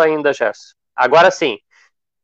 ainda, Gerson. Agora sim.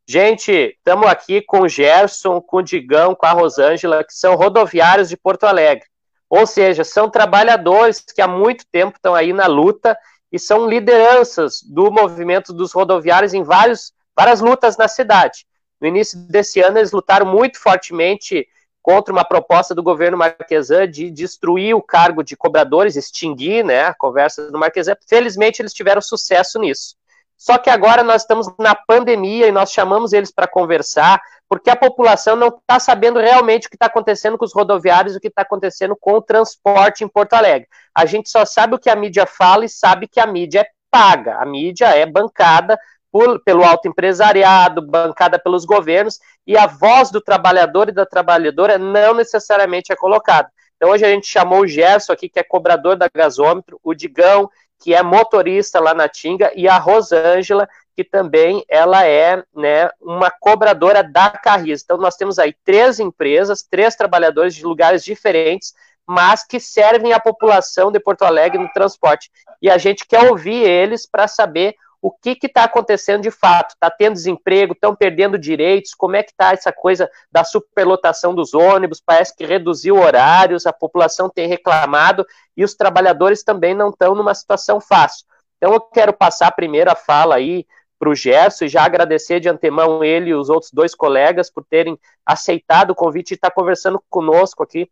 Gente, estamos aqui com o Gerson, com o Digão, com a Rosângela, que são rodoviários de Porto Alegre. Ou seja, são trabalhadores que há muito tempo estão aí na luta e são lideranças do movimento dos rodoviários em vários, várias lutas na cidade. No início desse ano, eles lutaram muito fortemente contra uma proposta do governo Marquesan de destruir o cargo de cobradores, extinguir né, a conversa do Marquesan. Felizmente, eles tiveram sucesso nisso. Só que agora nós estamos na pandemia e nós chamamos eles para conversar, porque a população não está sabendo realmente o que está acontecendo com os rodoviários, o que está acontecendo com o transporte em Porto Alegre. A gente só sabe o que a mídia fala e sabe que a mídia é paga, a mídia é bancada por, pelo alto empresariado, bancada pelos governos, e a voz do trabalhador e da trabalhadora não necessariamente é colocada. Então hoje a gente chamou o Gerson aqui, que é cobrador da gasômetro, o Digão, que é motorista lá na Tinga, e a Rosângela, que também ela é né, uma cobradora da Carris. Então nós temos aí três empresas, três trabalhadores de lugares diferentes, mas que servem à população de Porto Alegre no transporte. E a gente quer ouvir eles para saber o que está acontecendo de fato. Está tendo desemprego, estão perdendo direitos, como é que está essa coisa da superlotação dos ônibus, parece que reduziu horários, a população tem reclamado e os trabalhadores também não estão numa situação fácil. Então eu quero passar primeiro a fala aí para o Gerson e já agradecer de antemão ele e os outros dois colegas por terem aceitado o convite e estar tá conversando conosco aqui,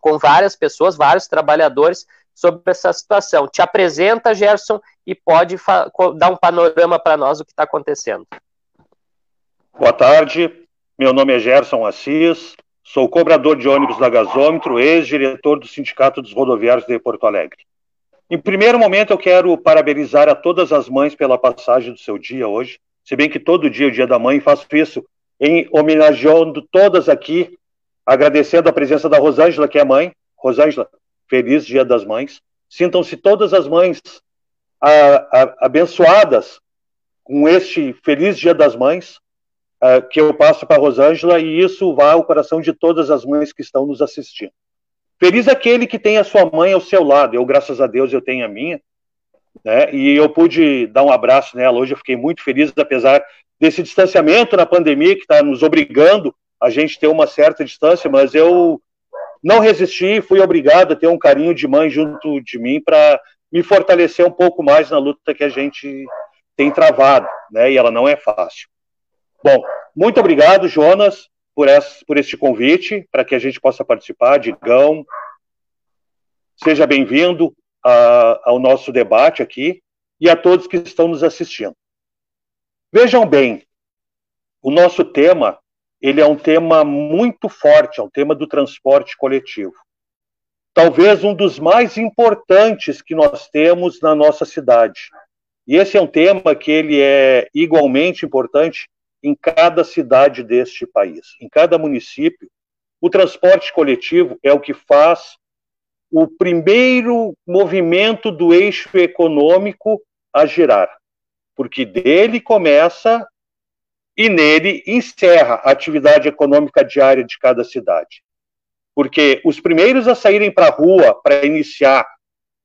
com várias pessoas, vários trabalhadores, sobre essa situação. Te apresenta, Gerson, e pode dar um panorama para nós do que está acontecendo. Boa tarde, meu nome é Gerson Assis, sou cobrador de ônibus da Gasômetro, ex-diretor do Sindicato dos Rodoviários de Porto Alegre. Em primeiro momento, eu quero parabenizar a todas as mães pela passagem do seu dia hoje, se bem que todo dia é o dia da mãe, faço isso em homenageando todas aqui, agradecendo a presença da Rosângela, que é mãe. Rosângela, Feliz Dia das Mães. Sintam-se todas as mães a, a, abençoadas com este Feliz Dia das Mães a, que eu passo para Rosângela e isso vá ao coração de todas as mães que estão nos assistindo. Feliz aquele que tem a sua mãe ao seu lado. Eu, graças a Deus, eu tenho a minha. Né? E eu pude dar um abraço nela hoje. Eu fiquei muito feliz, apesar desse distanciamento na pandemia que está nos obrigando a gente ter uma certa distância, mas eu não resisti, fui obrigado a ter um carinho de mãe junto de mim para me fortalecer um pouco mais na luta que a gente tem travado, né? E ela não é fácil. Bom, muito obrigado, Jonas, por, esse, por este convite, para que a gente possa participar. Digão, seja bem-vindo ao nosso debate aqui e a todos que estão nos assistindo. Vejam bem, o nosso tema ele é um tema muito forte, é um tema do transporte coletivo. Talvez um dos mais importantes que nós temos na nossa cidade. E esse é um tema que ele é igualmente importante em cada cidade deste país, em cada município. O transporte coletivo é o que faz o primeiro movimento do eixo econômico a girar, porque dele começa e nele encerra a atividade econômica diária de cada cidade. Porque os primeiros a saírem para a rua para iniciar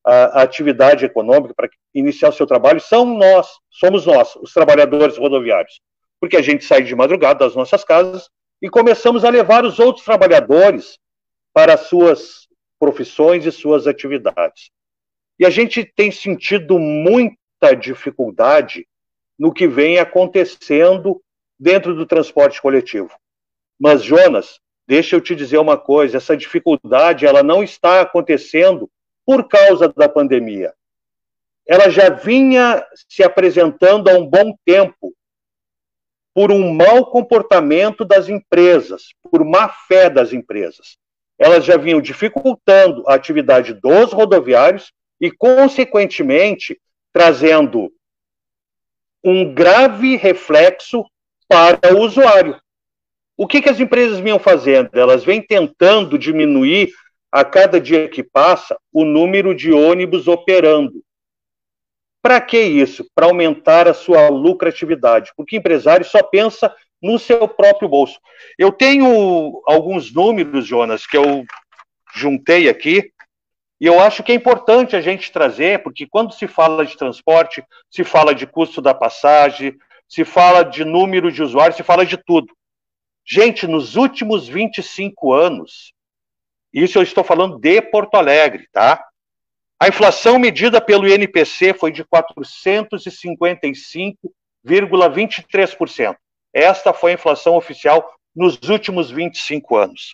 a, a atividade econômica, para iniciar o seu trabalho, são nós, somos nós, os trabalhadores rodoviários. Porque a gente sai de madrugada das nossas casas e começamos a levar os outros trabalhadores para suas profissões e suas atividades. E a gente tem sentido muita dificuldade no que vem acontecendo dentro do transporte coletivo. Mas, Jonas, deixa eu te dizer uma coisa: essa dificuldade ela não está acontecendo por causa da pandemia. Ela já vinha se apresentando há um bom tempo por um mau comportamento das empresas, por má fé das empresas. Elas já vinham dificultando a atividade dos rodoviários e, consequentemente, trazendo um grave reflexo para o usuário. O que, que as empresas vinham fazendo? Elas vêm tentando diminuir a cada dia que passa o número de ônibus operando. Para que isso? Para aumentar a sua lucratividade, porque empresário só pensa no seu próprio bolso. Eu tenho alguns números, Jonas, que eu juntei aqui, E eu acho que é importante a gente trazer, porque quando se fala de transporte, se fala de custo da passagem, se fala de número de usuários, se fala de tudo. Gente, nos últimos 25 anos, isso eu estou falando de Porto Alegre, tá? A inflação medida pelo INPC foi de 455,23%. Esta foi a inflação oficial nos últimos 25 anos.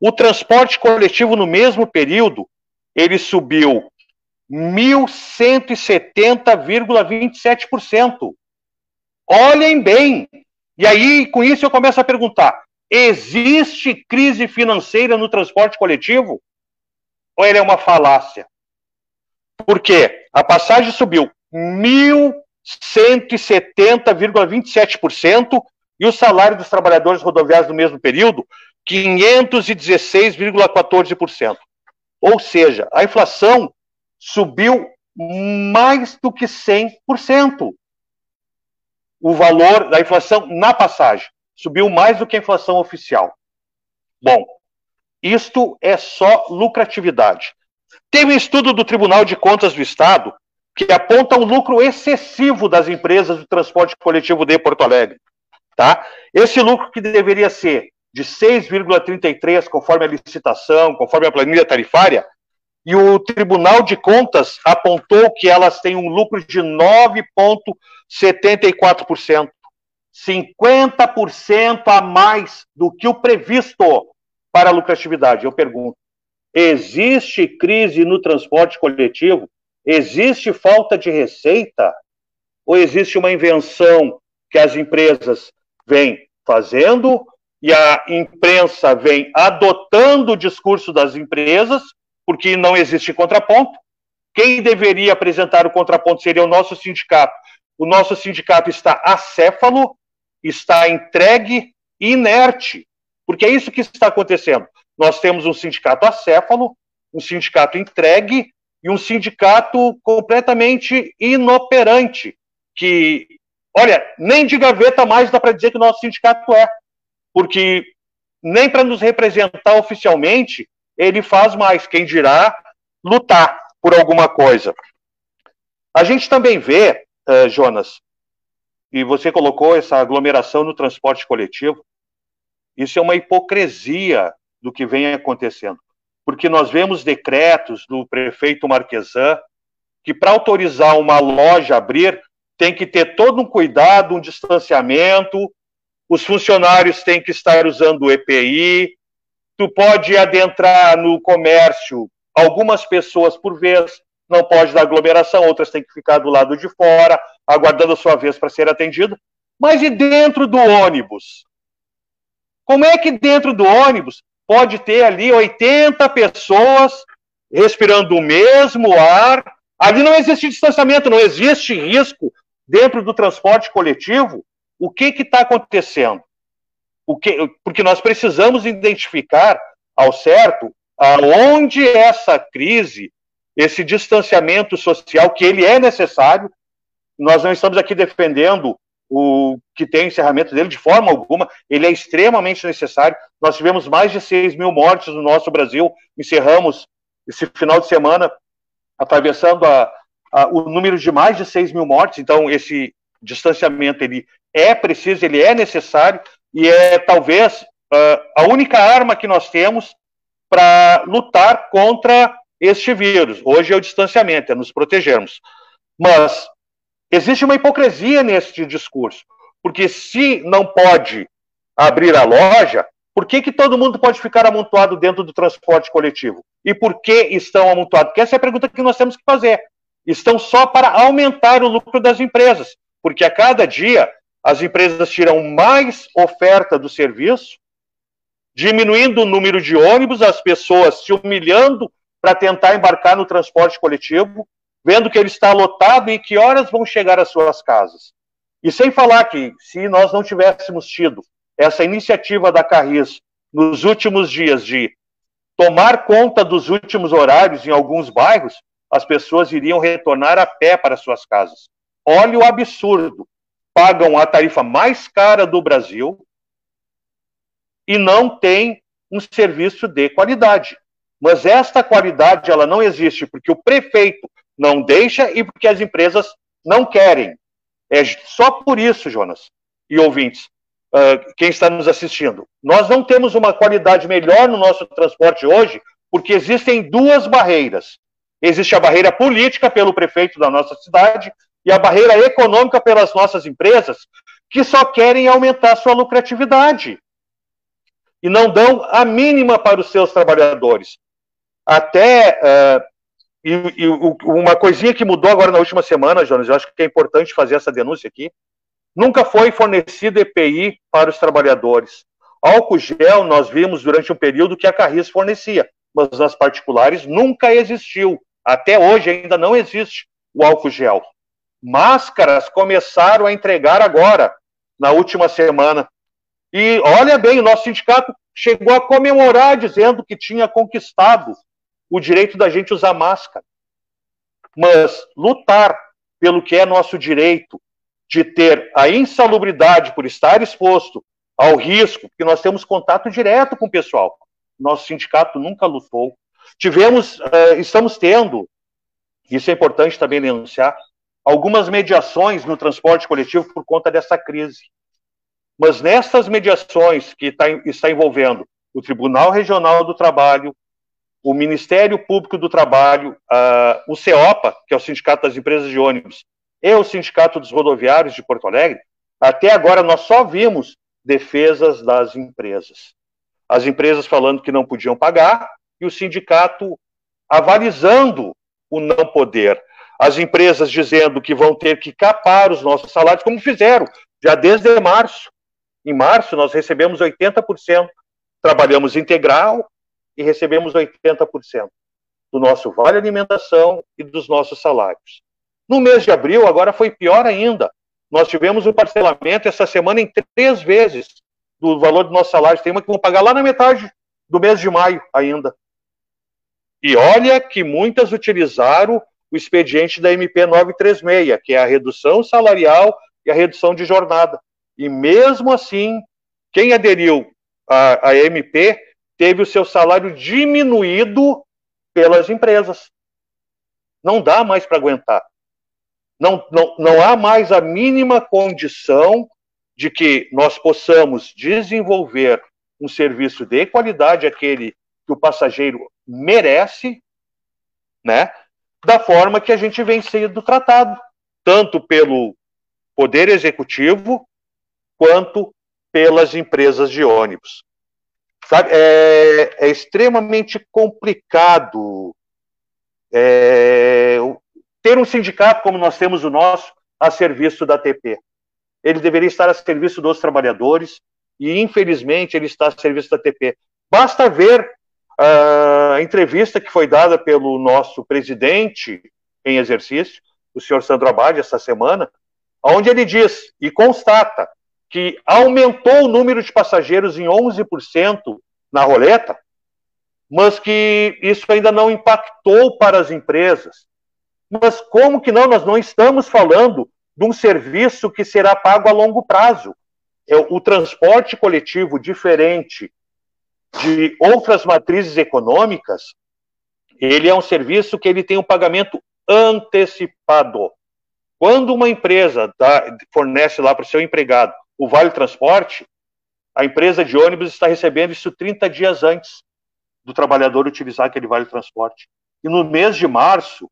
O transporte coletivo no mesmo período, ele subiu 1170,27%. Olhem bem. E aí, com isso, eu começo a perguntar: existe crise financeira no transporte coletivo? Ou ele é uma falácia? Por quê? A passagem subiu 1.170,27% e o salário dos trabalhadores rodoviários no mesmo período, 516,14%. Ou seja, a inflação subiu mais do que 100%. O valor da inflação na passagem subiu mais do que a inflação oficial. Bom, isto é só lucratividade. Tem um estudo do Tribunal de Contas do Estado que aponta um lucro excessivo das empresas do transporte coletivo de Porto Alegre. Tá? Esse lucro que deveria ser de 6,33 conforme a licitação, conforme a planilha tarifária, e o Tribunal de Contas apontou que elas têm um lucro de 9,74%. 50% a mais do que o previsto para a lucratividade. Eu pergunto: Existe crise no transporte coletivo? Existe falta de receita? Ou existe uma invenção que as empresas vêm fazendo e a imprensa vem adotando o discurso das empresas, porque não existe contraponto? Quem deveria apresentar o contraponto seria o nosso sindicato. O nosso sindicato está acéfalo, está entregue inerte, porque é isso que está acontecendo. Nós temos um sindicato acéfalo, um sindicato entregue e um sindicato completamente inoperante, que, olha, nem de gaveta mais dá para dizer que o nosso sindicato é, porque nem para nos representar oficialmente ele faz mais, quem dirá lutar por alguma coisa. A gente também vê, uh, Jonas, e você colocou essa aglomeração no transporte coletivo, isso é uma hipocrisia do que vem acontecendo. Porque nós vemos decretos do prefeito Marquesan que, para autorizar uma loja a abrir, tem que ter todo um cuidado, um distanciamento, os funcionários têm que estar usando o EPI, tu pode adentrar no comércio algumas pessoas por vez, não pode dar aglomeração, outras têm que ficar do lado de fora, aguardando a sua vez para ser atendido. Mas e dentro do ônibus? Como é que dentro do ônibus pode ter ali 80 pessoas respirando o mesmo ar. Ali não existe distanciamento, não existe risco dentro do transporte coletivo. O que está acontecendo? O que, porque nós precisamos identificar ao certo aonde essa crise, esse distanciamento social, que ele é necessário, nós não estamos aqui defendendo o que tem encerramento dele de forma alguma, ele é extremamente necessário. Nós tivemos mais de 6 mil mortes no nosso Brasil, encerramos esse final de semana atravessando a, a, o número de mais de 6 mil mortes, então esse distanciamento ele é preciso, ele é necessário, e é talvez uh, a única arma que nós temos para lutar contra este vírus. Hoje é o distanciamento, é nos protegermos. Mas Existe uma hipocrisia nesse discurso, porque se não pode abrir a loja, por que, que todo mundo pode ficar amontoado dentro do transporte coletivo? E por que estão amontoados? Porque essa é a pergunta que nós temos que fazer. Estão só para aumentar o lucro das empresas, porque a cada dia as empresas tiram mais oferta do serviço, diminuindo o número de ônibus, as pessoas se humilhando para tentar embarcar no transporte coletivo, vendo que ele está lotado e que horas vão chegar às suas casas. E sem falar que, se nós não tivéssemos tido essa iniciativa da Carris nos últimos dias de tomar conta dos últimos horários em alguns bairros, as pessoas iriam retornar a pé para suas casas. Olha o absurdo. Pagam a tarifa mais cara do Brasil e não tem um serviço de qualidade. Mas esta qualidade ela não existe porque o prefeito não deixa e porque as empresas não querem. É só por isso, Jonas e ouvintes, uh, quem está nos assistindo. Nós não temos uma qualidade melhor no nosso transporte hoje porque existem duas barreiras. Existe a barreira política pelo prefeito da nossa cidade e a barreira econômica pelas nossas empresas, que só querem aumentar sua lucratividade e não dão a mínima para os seus trabalhadores. Até uh, e, e, uma coisinha que mudou agora na última semana, Jonas, eu acho que é importante fazer essa denúncia aqui. Nunca foi fornecido EPI para os trabalhadores. Álcool gel nós vimos durante um período que a Carris fornecia, mas nas particulares nunca existiu. Até hoje ainda não existe o álcool gel. Máscaras começaram a entregar agora, na última semana. E olha bem, o nosso sindicato chegou a comemorar dizendo que tinha conquistado o direito da gente usar máscara. Mas lutar pelo que é nosso direito de ter a insalubridade por estar exposto ao risco, porque nós temos contato direto com o pessoal. Nosso sindicato nunca lutou. Tivemos, uh, estamos tendo, isso é importante também denunciar, algumas mediações no transporte coletivo por conta dessa crise. Mas nessas mediações que tá, está envolvendo o Tribunal Regional do Trabalho, o Ministério Público do Trabalho, o CEOPA, que é o Sindicato das Empresas de Ônibus, e o Sindicato dos Rodoviários de Porto Alegre, até agora nós só vimos defesas das empresas. As empresas falando que não podiam pagar e o sindicato avalizando o não poder. As empresas dizendo que vão ter que capar os nossos salários, como fizeram já desde março. Em março, nós recebemos 80%, trabalhamos integral e recebemos 80% do nosso vale alimentação e dos nossos salários. No mês de abril, agora foi pior ainda. Nós tivemos o um parcelamento essa semana em três vezes do valor do nosso salário. Tem uma que vão pagar lá na metade do mês de maio ainda. E olha que muitas utilizaram o expediente da MP 936, que é a redução salarial e a redução de jornada. E mesmo assim, quem aderiu à, à MP teve o seu salário diminuído pelas empresas. Não dá mais para aguentar. Não, não, não há mais a mínima condição de que nós possamos desenvolver um serviço de qualidade, aquele que o passageiro merece, né? Da forma que a gente vem sendo tratado, tanto pelo Poder Executivo quanto pelas empresas de ônibus. Sabe, é, é extremamente complicado é, ter um sindicato como nós temos o nosso a serviço da TP. Ele deveria estar a serviço dos trabalhadores e, infelizmente, ele está a serviço da TP. Basta ver a entrevista que foi dada pelo nosso presidente em exercício, o senhor Sandro Abad, essa semana, onde ele diz e constata que aumentou o número de passageiros em 11% na roleta, mas que isso ainda não impactou para as empresas. Mas como que não? Nós não estamos falando de um serviço que será pago a longo prazo. É o transporte coletivo diferente de outras matrizes econômicas, ele é um serviço que ele tem um pagamento antecipado. Quando uma empresa dá, fornece lá para o seu empregado o vale transporte, a empresa de ônibus está recebendo isso 30 dias antes do trabalhador utilizar aquele vale transporte. E no mês de março,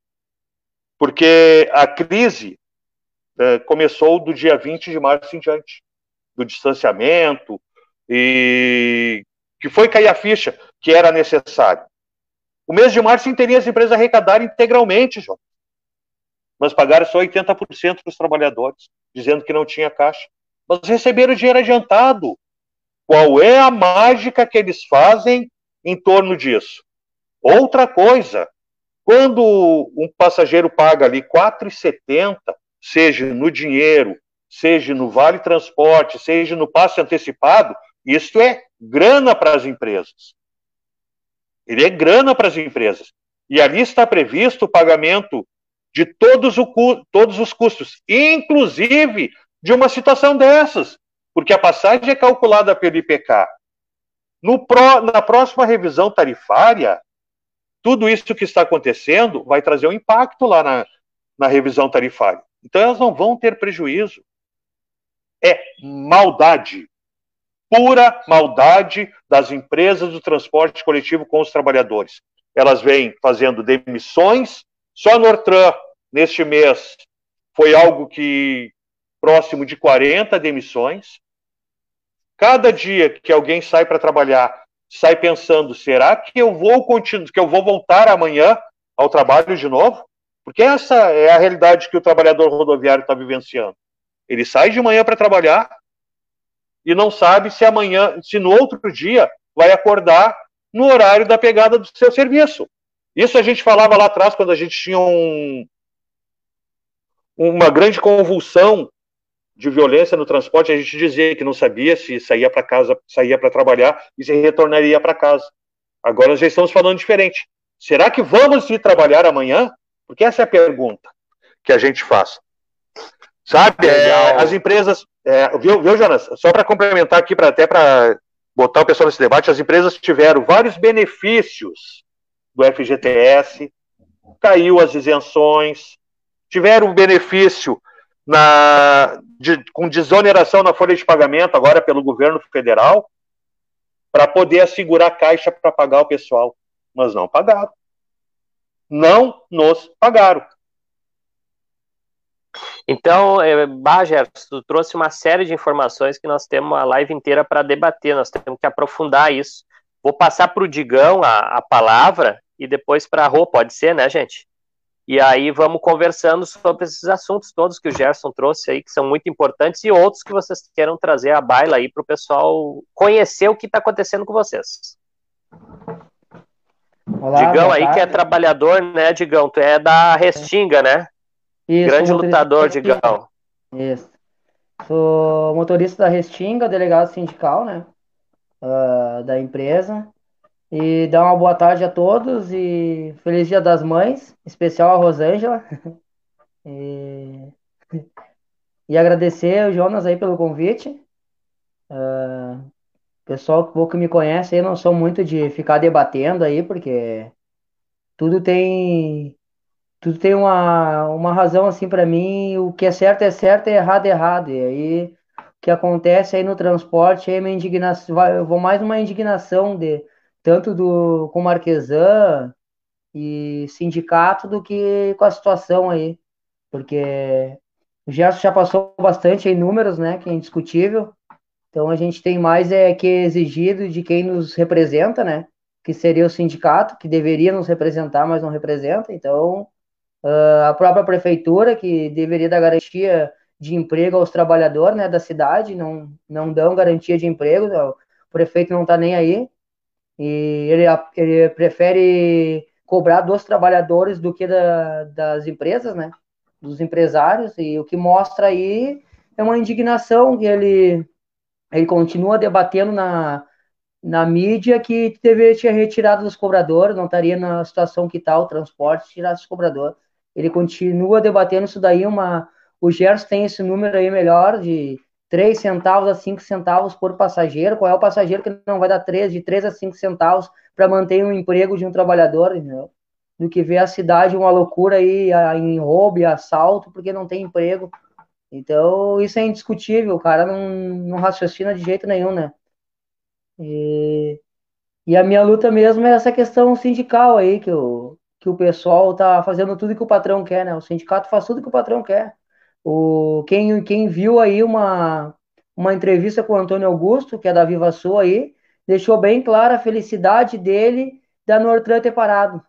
porque a crise é, começou do dia 20 de março em diante, do distanciamento, e que foi cair a ficha que era necessário. O mês de março inteiro as empresas arrecadaram integralmente, João. Mas pagaram só 80% para os trabalhadores, dizendo que não tinha caixa mas receberam dinheiro adiantado. Qual é a mágica que eles fazem em torno disso? Outra coisa, quando um passageiro paga ali R$ 4,70, seja no dinheiro, seja no vale transporte, seja no passe antecipado, isso é grana para as empresas. Ele é grana para as empresas. E ali está previsto o pagamento de todos, o, todos os custos, inclusive de uma situação dessas, porque a passagem é calculada pelo IPK. No pro, na próxima revisão tarifária, tudo isso que está acontecendo vai trazer um impacto lá na, na revisão tarifária. Então elas não vão ter prejuízo. É maldade, pura maldade das empresas do transporte coletivo com os trabalhadores. Elas vêm fazendo demissões, só no Nortran, neste mês, foi algo que próximo de 40 demissões. Cada dia que alguém sai para trabalhar, sai pensando: será que eu vou continuar, que eu vou voltar amanhã ao trabalho de novo? Porque essa é a realidade que o trabalhador rodoviário está vivenciando. Ele sai de manhã para trabalhar e não sabe se amanhã, se no outro dia vai acordar no horário da pegada do seu serviço. Isso a gente falava lá atrás quando a gente tinha um, uma grande convulsão de violência no transporte, a gente dizia que não sabia se saía para casa, saía para trabalhar e se retornaria para casa. Agora nós já estamos falando diferente. Será que vamos ir trabalhar amanhã? Porque essa é a pergunta que a gente faz. Sabe, é, as empresas. É, viu, viu, Jonas? Só para complementar aqui, pra, até para botar o pessoal nesse debate, as empresas tiveram vários benefícios do FGTS, caiu as isenções, tiveram benefício na, de, com desoneração na folha de pagamento agora pelo governo federal para poder assegurar a caixa para pagar o pessoal, mas não pagaram. Não nos pagaram. Então, é, Bajer, tu trouxe uma série de informações que nós temos a live inteira para debater, nós temos que aprofundar isso. Vou passar para o Digão a, a palavra e depois para a Rô, pode ser, né, gente? E aí vamos conversando sobre esses assuntos todos que o Gerson trouxe aí, que são muito importantes, e outros que vocês queiram trazer à baila aí para o pessoal conhecer o que está acontecendo com vocês. Olá, Digão aí que é trabalhador, né, Digão? Tu é da Restinga, né? Isso, Grande lutador, Digão. Isso. Sou motorista da Restinga, delegado sindical, né? Uh, da empresa. E dar uma boa tarde a todos e feliz Dia das Mães, especial a Rosângela. e... e agradecer o Jonas aí pelo convite. Uh, pessoal que pouco me conhece aí, não sou muito de ficar debatendo aí, porque tudo tem tudo tem uma, uma razão assim para mim, o que é certo é certo e errado é errado. E aí o que acontece aí no transporte aí é minha indignação, vou mais uma indignação de tanto do com Marquesan e sindicato do que com a situação aí, porque o Gerson já passou bastante em números, né, que é indiscutível. Então a gente tem mais é que é exigido de quem nos representa, né, que seria o sindicato, que deveria nos representar, mas não representa. Então uh, a própria prefeitura, que deveria dar garantia de emprego aos trabalhadores, né, da cidade, não não dão garantia de emprego, o prefeito não está nem aí. E ele, ele prefere cobrar dos trabalhadores do que da, das empresas, né? Dos empresários. E o que mostra aí é uma indignação que ele, ele continua debatendo na, na mídia que deveria ter retirado dos cobradores, não estaria na situação que está o transporte, tirar os cobradores. Ele continua debatendo isso daí, uma, o Gerson tem esse número aí melhor de 3 centavos a 5 centavos por passageiro. Qual é o passageiro que não vai dar 3, de 3 a 5 centavos para manter um emprego de um trabalhador, entendeu? Do que ver a cidade uma loucura aí em roubo e assalto porque não tem emprego. Então, isso é indiscutível, o cara não, não raciocina de jeito nenhum, né? E, e a minha luta mesmo é essa questão sindical aí, que o, que o pessoal tá fazendo tudo que o patrão quer, né? O sindicato faz tudo que o patrão quer. O, quem, quem viu aí uma, uma entrevista com o Antônio Augusto, que é da Viva Sul aí, deixou bem clara a felicidade dele da Nortran ter parado,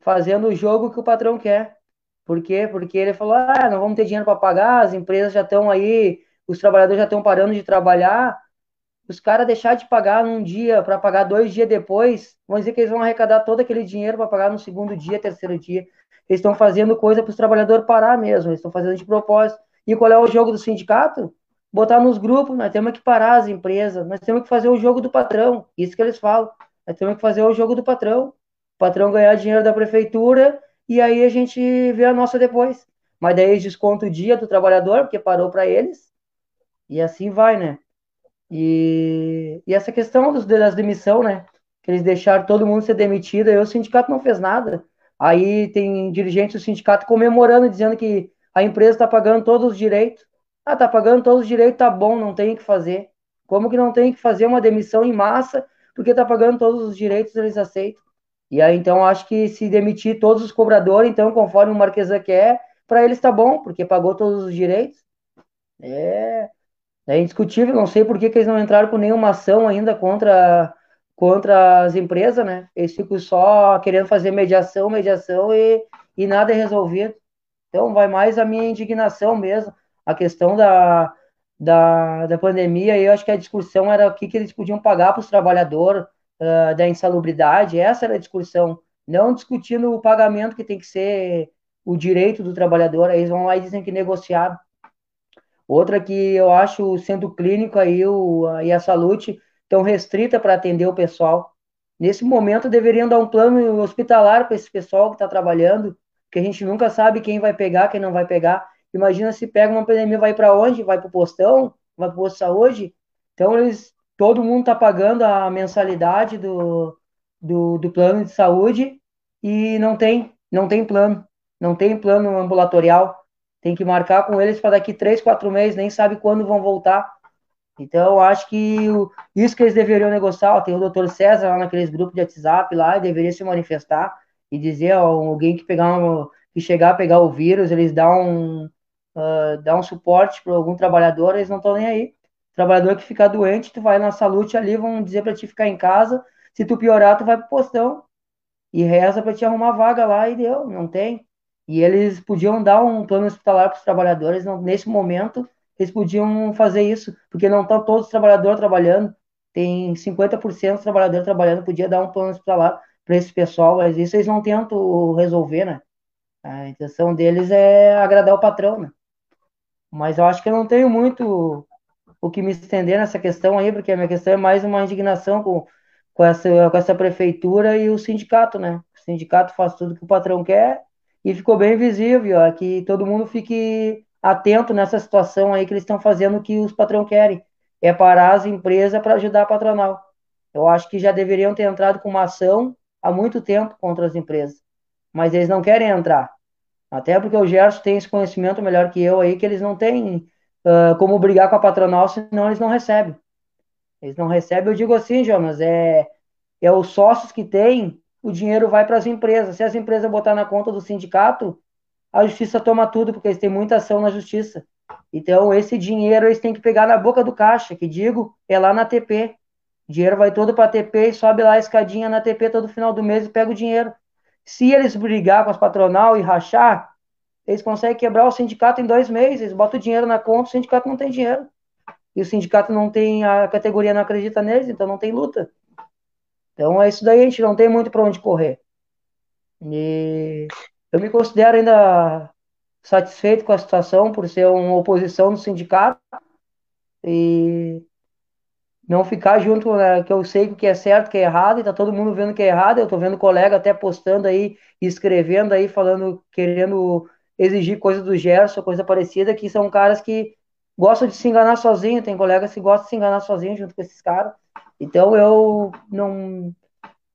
fazendo o jogo que o patrão quer. Por quê? Porque ele falou: ah, não vamos ter dinheiro para pagar, as empresas já estão aí, os trabalhadores já estão parando de trabalhar. Os caras deixar de pagar num dia para pagar dois dias depois, vão dizer que eles vão arrecadar todo aquele dinheiro para pagar no segundo dia, terceiro dia. Eles estão fazendo coisa para os trabalhadores parar mesmo, eles estão fazendo de propósito. E qual é o jogo do sindicato? Botar nos grupos, nós temos que parar as empresas, nós temos que fazer o jogo do patrão, isso que eles falam. Nós temos que fazer o jogo do patrão. O patrão ganhar dinheiro da prefeitura e aí a gente vê a nossa depois. Mas daí eles descontam o dia do trabalhador, porque parou para eles, e assim vai, né? E, e essa questão dos, das demissão, né? que eles deixaram todo mundo ser demitido, aí o sindicato não fez nada. Aí tem dirigentes do sindicato comemorando, dizendo que a empresa está pagando todos os direitos. Ah, tá pagando todos os direitos, tá bom, não tem o que fazer. Como que não tem que fazer uma demissão em massa porque tá pagando todos os direitos, eles aceitam. E aí, então, acho que se demitir todos os cobradores, então, conforme o Marquesa quer, para eles tá bom, porque pagou todos os direitos. É, é indiscutível, não sei por que, que eles não entraram com nenhuma ação ainda contra, contra as empresas, né? Eles ficam só querendo fazer mediação, mediação e, e nada é resolvido. Então, vai mais a minha indignação mesmo. A questão da, da, da pandemia, eu acho que a discussão era o que, que eles podiam pagar para os trabalhadores uh, da insalubridade, essa era a discussão, não discutindo o pagamento que tem que ser o direito do trabalhador, aí eles vão lá e dizem que negociaram. Outra que eu acho o centro clínico aí o, e a saúde tão restrita para atender o pessoal. Nesse momento deveriam dar um plano hospitalar para esse pessoal que está trabalhando, que a gente nunca sabe quem vai pegar, quem não vai pegar. Imagina se pega uma pandemia, vai para onde? Vai para o postão? Vai para o posto de saúde? Então, eles, todo mundo está pagando a mensalidade do, do, do, plano de saúde e não tem, não tem plano. Não tem plano ambulatorial. Tem que marcar com eles para daqui três, quatro meses, nem sabe quando vão voltar. Então, acho que o, isso que eles deveriam negociar, ó, tem o doutor César lá naqueles grupos de WhatsApp lá, e deveria se manifestar e dizer, ó, alguém que pegar um, que chegar a pegar o vírus, eles dão um, uh, um suporte para algum trabalhador, eles não estão nem aí. Trabalhador que ficar doente, tu vai na saúde ali, vão dizer para ti ficar em casa. Se tu piorar, tu vai pro postão e reza para te arrumar vaga lá e deu, não tem. E eles podiam dar um plano hospitalar para os trabalhadores, não, nesse momento eles podiam fazer isso, porque não estão todos os trabalhadores trabalhando, tem 50% dos trabalhadores trabalhando, podia dar um plano hospitalar para esse pessoal, mas isso eles não tentam resolver, né? A intenção deles é agradar o patrão, né? Mas eu acho que eu não tenho muito o que me estender nessa questão aí, porque a minha questão é mais uma indignação com, com, essa, com essa prefeitura e o sindicato, né? O sindicato faz tudo que o patrão quer e ficou bem visível, ó, que todo mundo fique atento nessa situação aí que eles estão fazendo o que os patrão querem, é parar as empresas para ajudar a patronal. Eu acho que já deveriam ter entrado com uma ação há muito tempo contra as empresas, mas eles não querem entrar. Até porque o Gerson tem esse conhecimento melhor que eu aí, que eles não têm uh, como brigar com a patronal, senão eles não recebem. Eles não recebem, eu digo assim, Jonas, é, é os sócios que têm, o dinheiro vai para as empresas. Se as empresas botar na conta do sindicato, a justiça toma tudo, porque eles têm muita ação na justiça. Então, esse dinheiro eles têm que pegar na boca do caixa, que digo, é lá na TP. O dinheiro vai todo para a TP e sobe lá a escadinha na TP todo final do mês e pega o dinheiro. Se eles brigar com as patronal e rachar, eles conseguem quebrar o sindicato em dois meses. Eles botam o dinheiro na conta, o sindicato não tem dinheiro. E o sindicato não tem, a categoria não acredita neles, então não tem luta. Então é isso daí, a gente não tem muito para onde correr. E eu me considero ainda satisfeito com a situação por ser uma oposição do sindicato. E não ficar junto, né, que eu sei que é certo, que é errado, e tá todo mundo vendo que é errado, eu tô vendo colega até postando aí, escrevendo aí, falando, querendo exigir coisa do Gerson, coisa parecida, que são caras que gostam de se enganar sozinho, tem colegas que gostam de se enganar sozinho junto com esses caras, então eu não,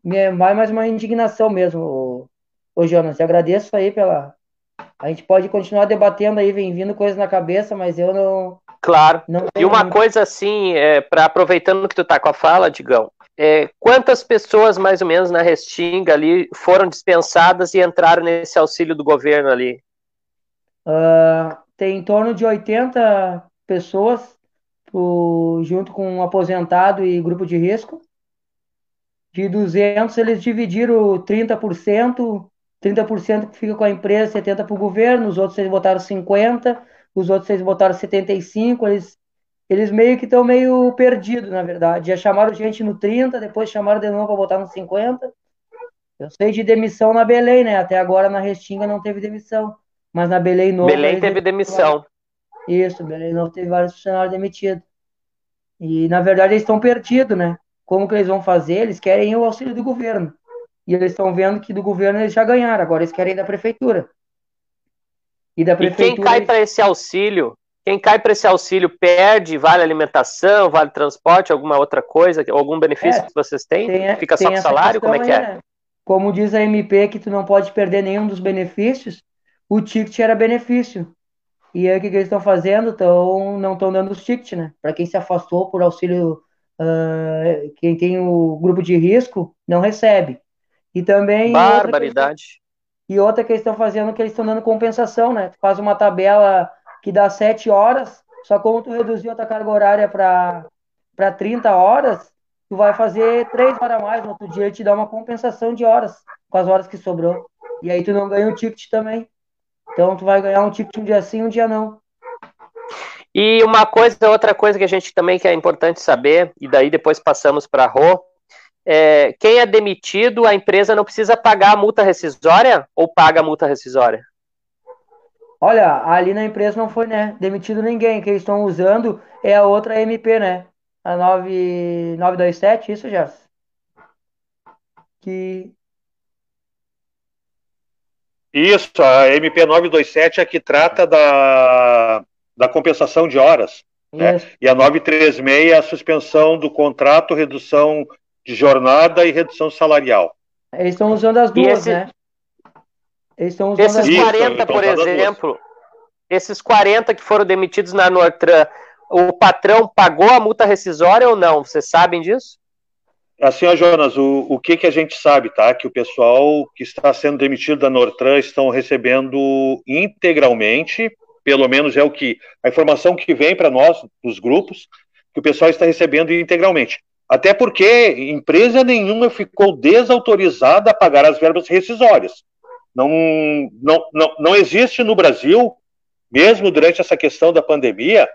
é mais uma indignação mesmo, ô, Jonas, eu agradeço aí pela, a gente pode continuar debatendo aí, vem vindo coisas na cabeça, mas eu não, Claro. e uma coisa assim, é, para aproveitando que tu tá com a fala, Digão, é, quantas pessoas mais ou menos na Restinga ali foram dispensadas e entraram nesse auxílio do governo ali? Uh, tem em torno de 80 pessoas pro, junto com um aposentado e grupo de risco. De 200, eles dividiram 30%, 30% que fica com a empresa, 70% para o governo, os outros eles botaram 50%, os outros eles botaram 75, eles, eles meio que estão meio perdidos, na verdade. Já chamaram gente no 30, depois chamaram de novo para botar no 50. Eu sei de demissão na Belém, né? Até agora na Restinga não teve demissão. Mas na Belém Novo. Belém teve demissão. Isso, Belém Novo teve vários funcionários demitidos. E na verdade eles estão perdidos, né? Como que eles vão fazer? Eles querem o auxílio do governo. E eles estão vendo que do governo eles já ganharam, agora eles querem da prefeitura. E da prefeitura. E quem cai para esse auxílio quem cai para esse auxílio perde vale alimentação, vale transporte, alguma outra coisa, algum benefício é, que vocês têm? Tem, Fica só com salário? Como é que é? Né? Como diz a MP que tu não pode perder nenhum dos benefícios, o ticket era benefício. E aí o que, que eles estão fazendo? Tão, não estão dando os tickets, né? Para quem se afastou por auxílio, uh, quem tem o grupo de risco, não recebe. E também. Barbaridade. E outra que eles estão fazendo é que eles estão dando compensação, né? Tu faz uma tabela que dá 7 horas, só como tu reduziu a tua carga horária para 30 horas, tu vai fazer 3 horas a mais, no outro dia ele te dá uma compensação de horas, com as horas que sobrou. E aí tu não ganha o ticket também. Então tu vai ganhar um ticket um dia sim, um dia não. E uma coisa, outra coisa que a gente também que é importante saber, e daí depois passamos para a Rô, é, quem é demitido, a empresa não precisa pagar a multa rescisória ou paga a multa rescisória? Olha, ali na empresa não foi né, demitido ninguém. que eles estão usando é a outra MP, né? A 9, 927, isso, Gerson? Que isso, a MP 927 é que trata da, da compensação de horas. Né? E a 936 é a suspensão do contrato, redução de jornada e redução salarial. Eles estão usando as duas, esse... né? Eles estão usando esses as 40, por exemplo, esses 40 que foram demitidos na Nortran, o patrão pagou a multa rescisória ou não? Vocês sabem disso? Assim, ó, Jonas, o, o que, que a gente sabe, tá? Que o pessoal que está sendo demitido da Nortran estão recebendo integralmente, pelo menos é o que a informação que vem para nós dos grupos, que o pessoal está recebendo integralmente. Até porque empresa nenhuma ficou desautorizada a pagar as verbas rescisórias. Não, não, não, não existe no Brasil, mesmo durante essa questão da pandemia,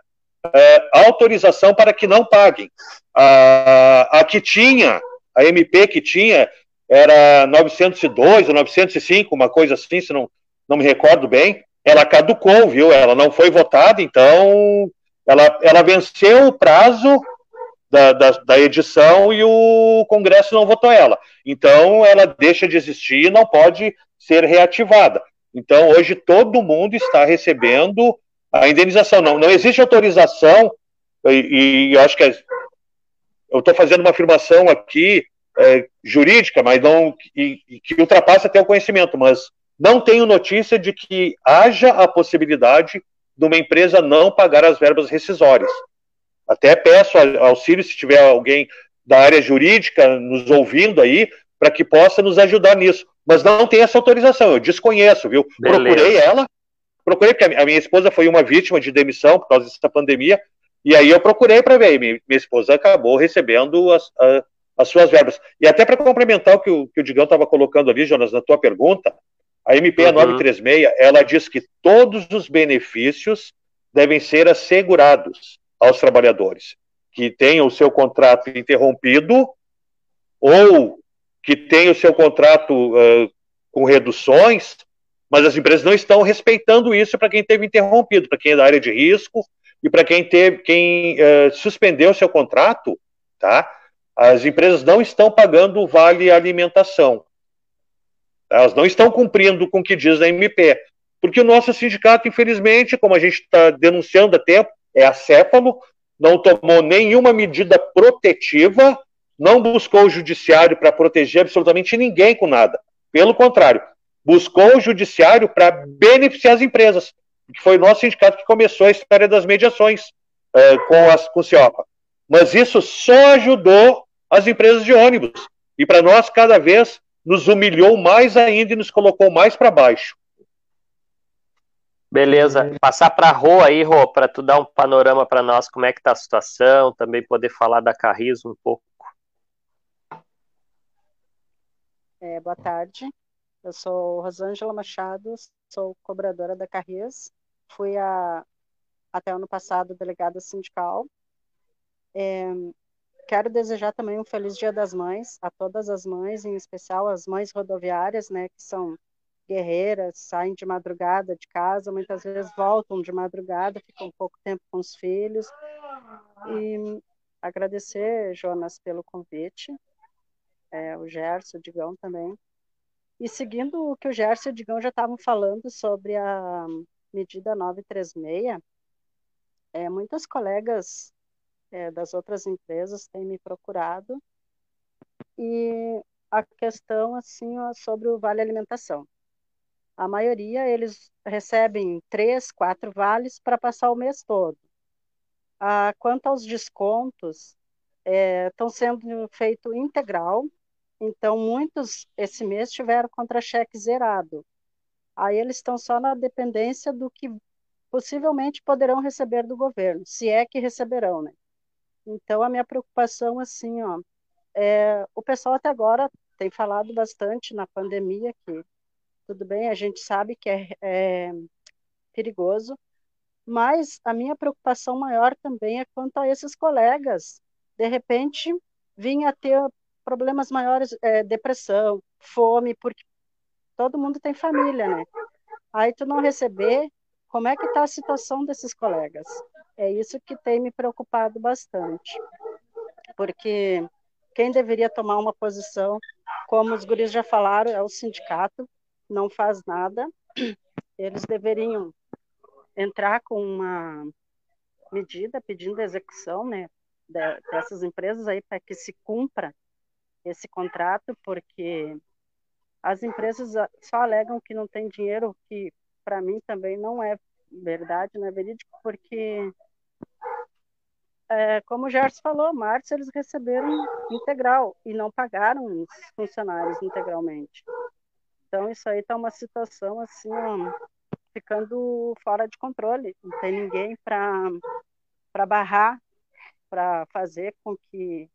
é, autorização para que não paguem. A, a que tinha, a MP que tinha, era 902 ou 905, uma coisa assim, se não, não me recordo bem, ela caducou, viu? Ela não foi votada, então ela, ela venceu o prazo da, da, da, edição e o Congresso não votou ela. Então ela deixa de existir e não pode ser reativada. Então hoje todo mundo está recebendo a indenização. Não, não existe autorização, e, e eu acho que é, eu estou fazendo uma afirmação aqui é, jurídica, mas não e, e que ultrapassa até o conhecimento, mas não tenho notícia de que haja a possibilidade de uma empresa não pagar as verbas rescisórias. Até peço auxílio se tiver alguém da área jurídica nos ouvindo aí, para que possa nos ajudar nisso. Mas não tem essa autorização, eu desconheço, viu? Beleza. Procurei ela, procurei, porque a minha esposa foi uma vítima de demissão por causa dessa pandemia, e aí eu procurei para ver, minha, minha esposa acabou recebendo as, a, as suas verbas. E até para complementar o que o, que o Digão estava colocando ali, Jonas, na tua pergunta, a MP uhum. 936, ela diz que todos os benefícios devem ser assegurados aos trabalhadores que tenham o seu contrato interrompido ou que tenham o seu contrato uh, com reduções, mas as empresas não estão respeitando isso para quem teve interrompido, para quem é da área de risco e para quem teve, quem uh, suspendeu seu contrato, tá? As empresas não estão pagando o vale alimentação. Elas não estão cumprindo com o que diz a MP. Porque o nosso sindicato, infelizmente, como a gente está denunciando há tempo, é acéfalo, não tomou nenhuma medida protetiva, não buscou o judiciário para proteger absolutamente ninguém com nada. Pelo contrário, buscou o judiciário para beneficiar as empresas que foi o nosso sindicato que começou a história das mediações uh, com, as, com o CIOPA. Mas isso só ajudou as empresas de ônibus. E para nós, cada vez, nos humilhou mais ainda e nos colocou mais para baixo. Beleza. Passar para a Rô aí, Rô, para tu dar um panorama para nós, como é que está a situação, também poder falar da Carris um pouco. É, boa tarde. Eu sou Rosângela Machado, sou cobradora da Carris. Fui a, até ano passado delegada sindical. É, quero desejar também um feliz Dia das Mães a todas as mães, em especial as mães rodoviárias, né, que são guerreiras, saem de madrugada de casa, muitas vezes voltam de madrugada, ficam pouco tempo com os filhos. E agradecer, Jonas, pelo convite, é, o Gerson, o Digão também. E seguindo o que o Gerson e o Digão já estavam falando sobre a medida 936, é, muitas colegas é, das outras empresas têm me procurado e a questão assim sobre o vale alimentação. A maioria eles recebem três, quatro vales para passar o mês todo. Ah, quanto aos descontos, estão é, sendo feito integral. Então muitos esse mês tiveram contra-cheque zerado. Aí eles estão só na dependência do que possivelmente poderão receber do governo, se é que receberão, né? Então a minha preocupação assim, ó, é, o pessoal até agora tem falado bastante na pandemia que tudo bem, a gente sabe que é, é perigoso, mas a minha preocupação maior também é quanto a esses colegas, de repente, vinha ter problemas maiores, é, depressão, fome, porque todo mundo tem família, né? Aí tu não receber, como é que está a situação desses colegas? É isso que tem me preocupado bastante, porque quem deveria tomar uma posição, como os guris já falaram, é o sindicato, não faz nada. Eles deveriam entrar com uma medida pedindo execução, né, dessas empresas aí para que se cumpra esse contrato, porque as empresas só alegam que não tem dinheiro, que para mim também não é verdade, não é verídico, porque é, como o Gerson falou, março eles receberam integral e não pagaram os funcionários integralmente. Então isso aí está uma situação assim, ficando fora de controle. Não tem ninguém para barrar, para fazer com que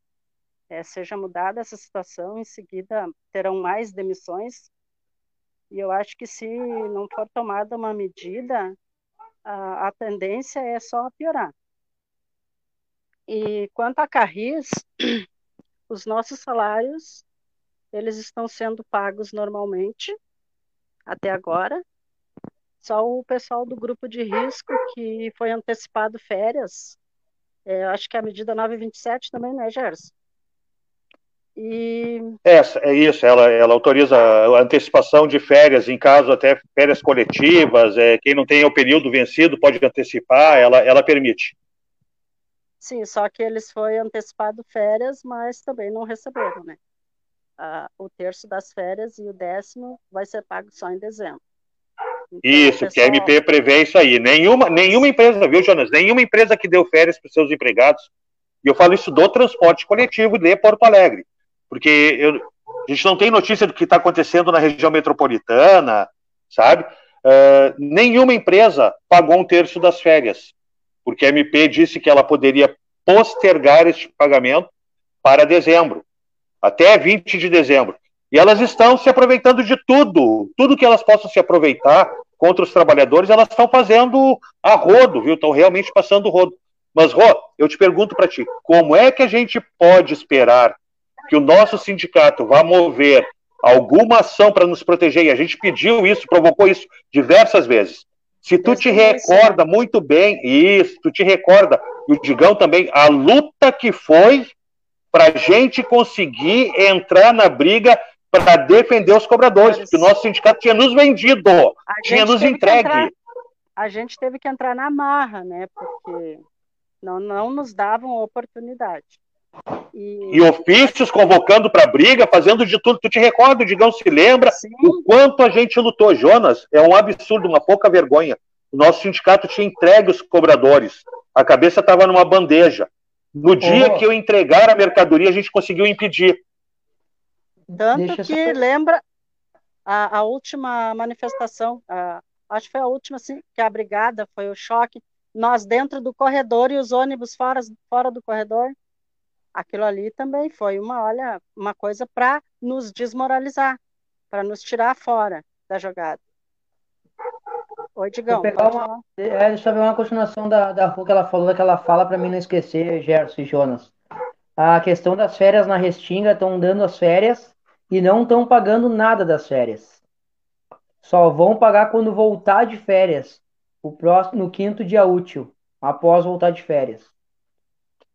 é, seja mudada essa situação. Em seguida terão mais demissões. E eu acho que se não for tomada uma medida, a, a tendência é só piorar. E quanto a Carris, os nossos salários, eles estão sendo pagos normalmente, até agora. Só o pessoal do grupo de risco que foi antecipado férias, é, acho que a medida 927 também, né, Gerson? E... É, é isso, ela, ela autoriza a antecipação de férias, em caso até férias coletivas, é, quem não tem o período vencido pode antecipar, ela, ela permite. Sim, só que eles foi antecipado férias, mas também não receberam, né? Ah, o terço das férias e o décimo vai ser pago só em dezembro. Então, isso, pessoal... que a MP prevê isso aí. Nenhuma, nenhuma empresa, viu, Jonas? Nenhuma empresa que deu férias para seus empregados, e eu falo isso do transporte coletivo de Porto Alegre, porque eu, a gente não tem notícia do que está acontecendo na região metropolitana, sabe? Uh, nenhuma empresa pagou um terço das férias porque a MP disse que ela poderia postergar este pagamento para dezembro, até 20 de dezembro. E elas estão se aproveitando de tudo, tudo que elas possam se aproveitar contra os trabalhadores, elas estão fazendo a rodo, viu? Estão realmente passando rodo. Mas, Rô, eu te pergunto para ti, como é que a gente pode esperar que o nosso sindicato vá mover alguma ação para nos proteger? E a gente pediu isso, provocou isso diversas vezes. Se tu te recorda muito bem, isso, tu te recorda, e o Digão também, a luta que foi para a gente conseguir entrar na briga para defender os cobradores, porque o nosso sindicato tinha nos vendido, tinha nos entregue. Entrar, a gente teve que entrar na marra, né? Porque não, não nos davam oportunidade. E, e ofícios convocando para briga, fazendo de tudo. Tu te recorda, o Digão se lembra Sim. o quanto a gente lutou. Jonas, é um absurdo, uma pouca vergonha. O nosso sindicato tinha entregue os cobradores. A cabeça estava numa bandeja. No dia oh. que eu entregar a mercadoria, a gente conseguiu impedir. Tanto que lembra a, a, última manifestação, a, acho que foi a última, assim, que a brigada foi o choque. Nós dentro do corredor e os ônibus fora, fora do corredor aquilo ali também foi uma, olha, uma coisa para nos desmoralizar, para nos tirar fora da jogada. Oi, Digão. Uma, é, deixa eu ver uma continuação da, da que ela falou, daquela fala para mim não esquecer, Gerson e Jonas. A questão das férias na Restinga estão dando as férias e não estão pagando nada das férias. Só vão pagar quando voltar de férias, o próximo, no quinto dia útil, após voltar de férias.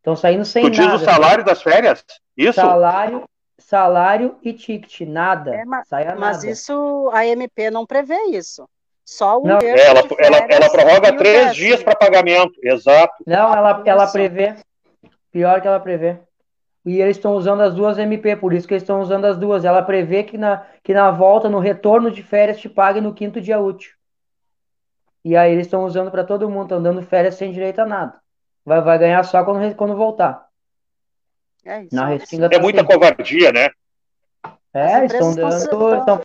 Estão saindo sem tu nada. Tu diz o salário das férias? Isso? Salário, salário e ticket, nada. É, mas, mas nada. isso, a MP não prevê isso. Só um Não, ela, ela, ela prorroga três dias para pagamento, exato. Não, ela, ela prevê. Pior que ela prevê. E eles estão usando as duas MP, por isso que eles estão usando as duas. Ela prevê que na, que na volta, no retorno de férias, te pague no quinto dia útil. E aí eles estão usando para todo mundo, estão dando férias sem direito a nada. Vai, vai ganhar só quando, quando voltar. É isso. Na Restinga é muita assim. covardia, né? É, estão dando. Estão,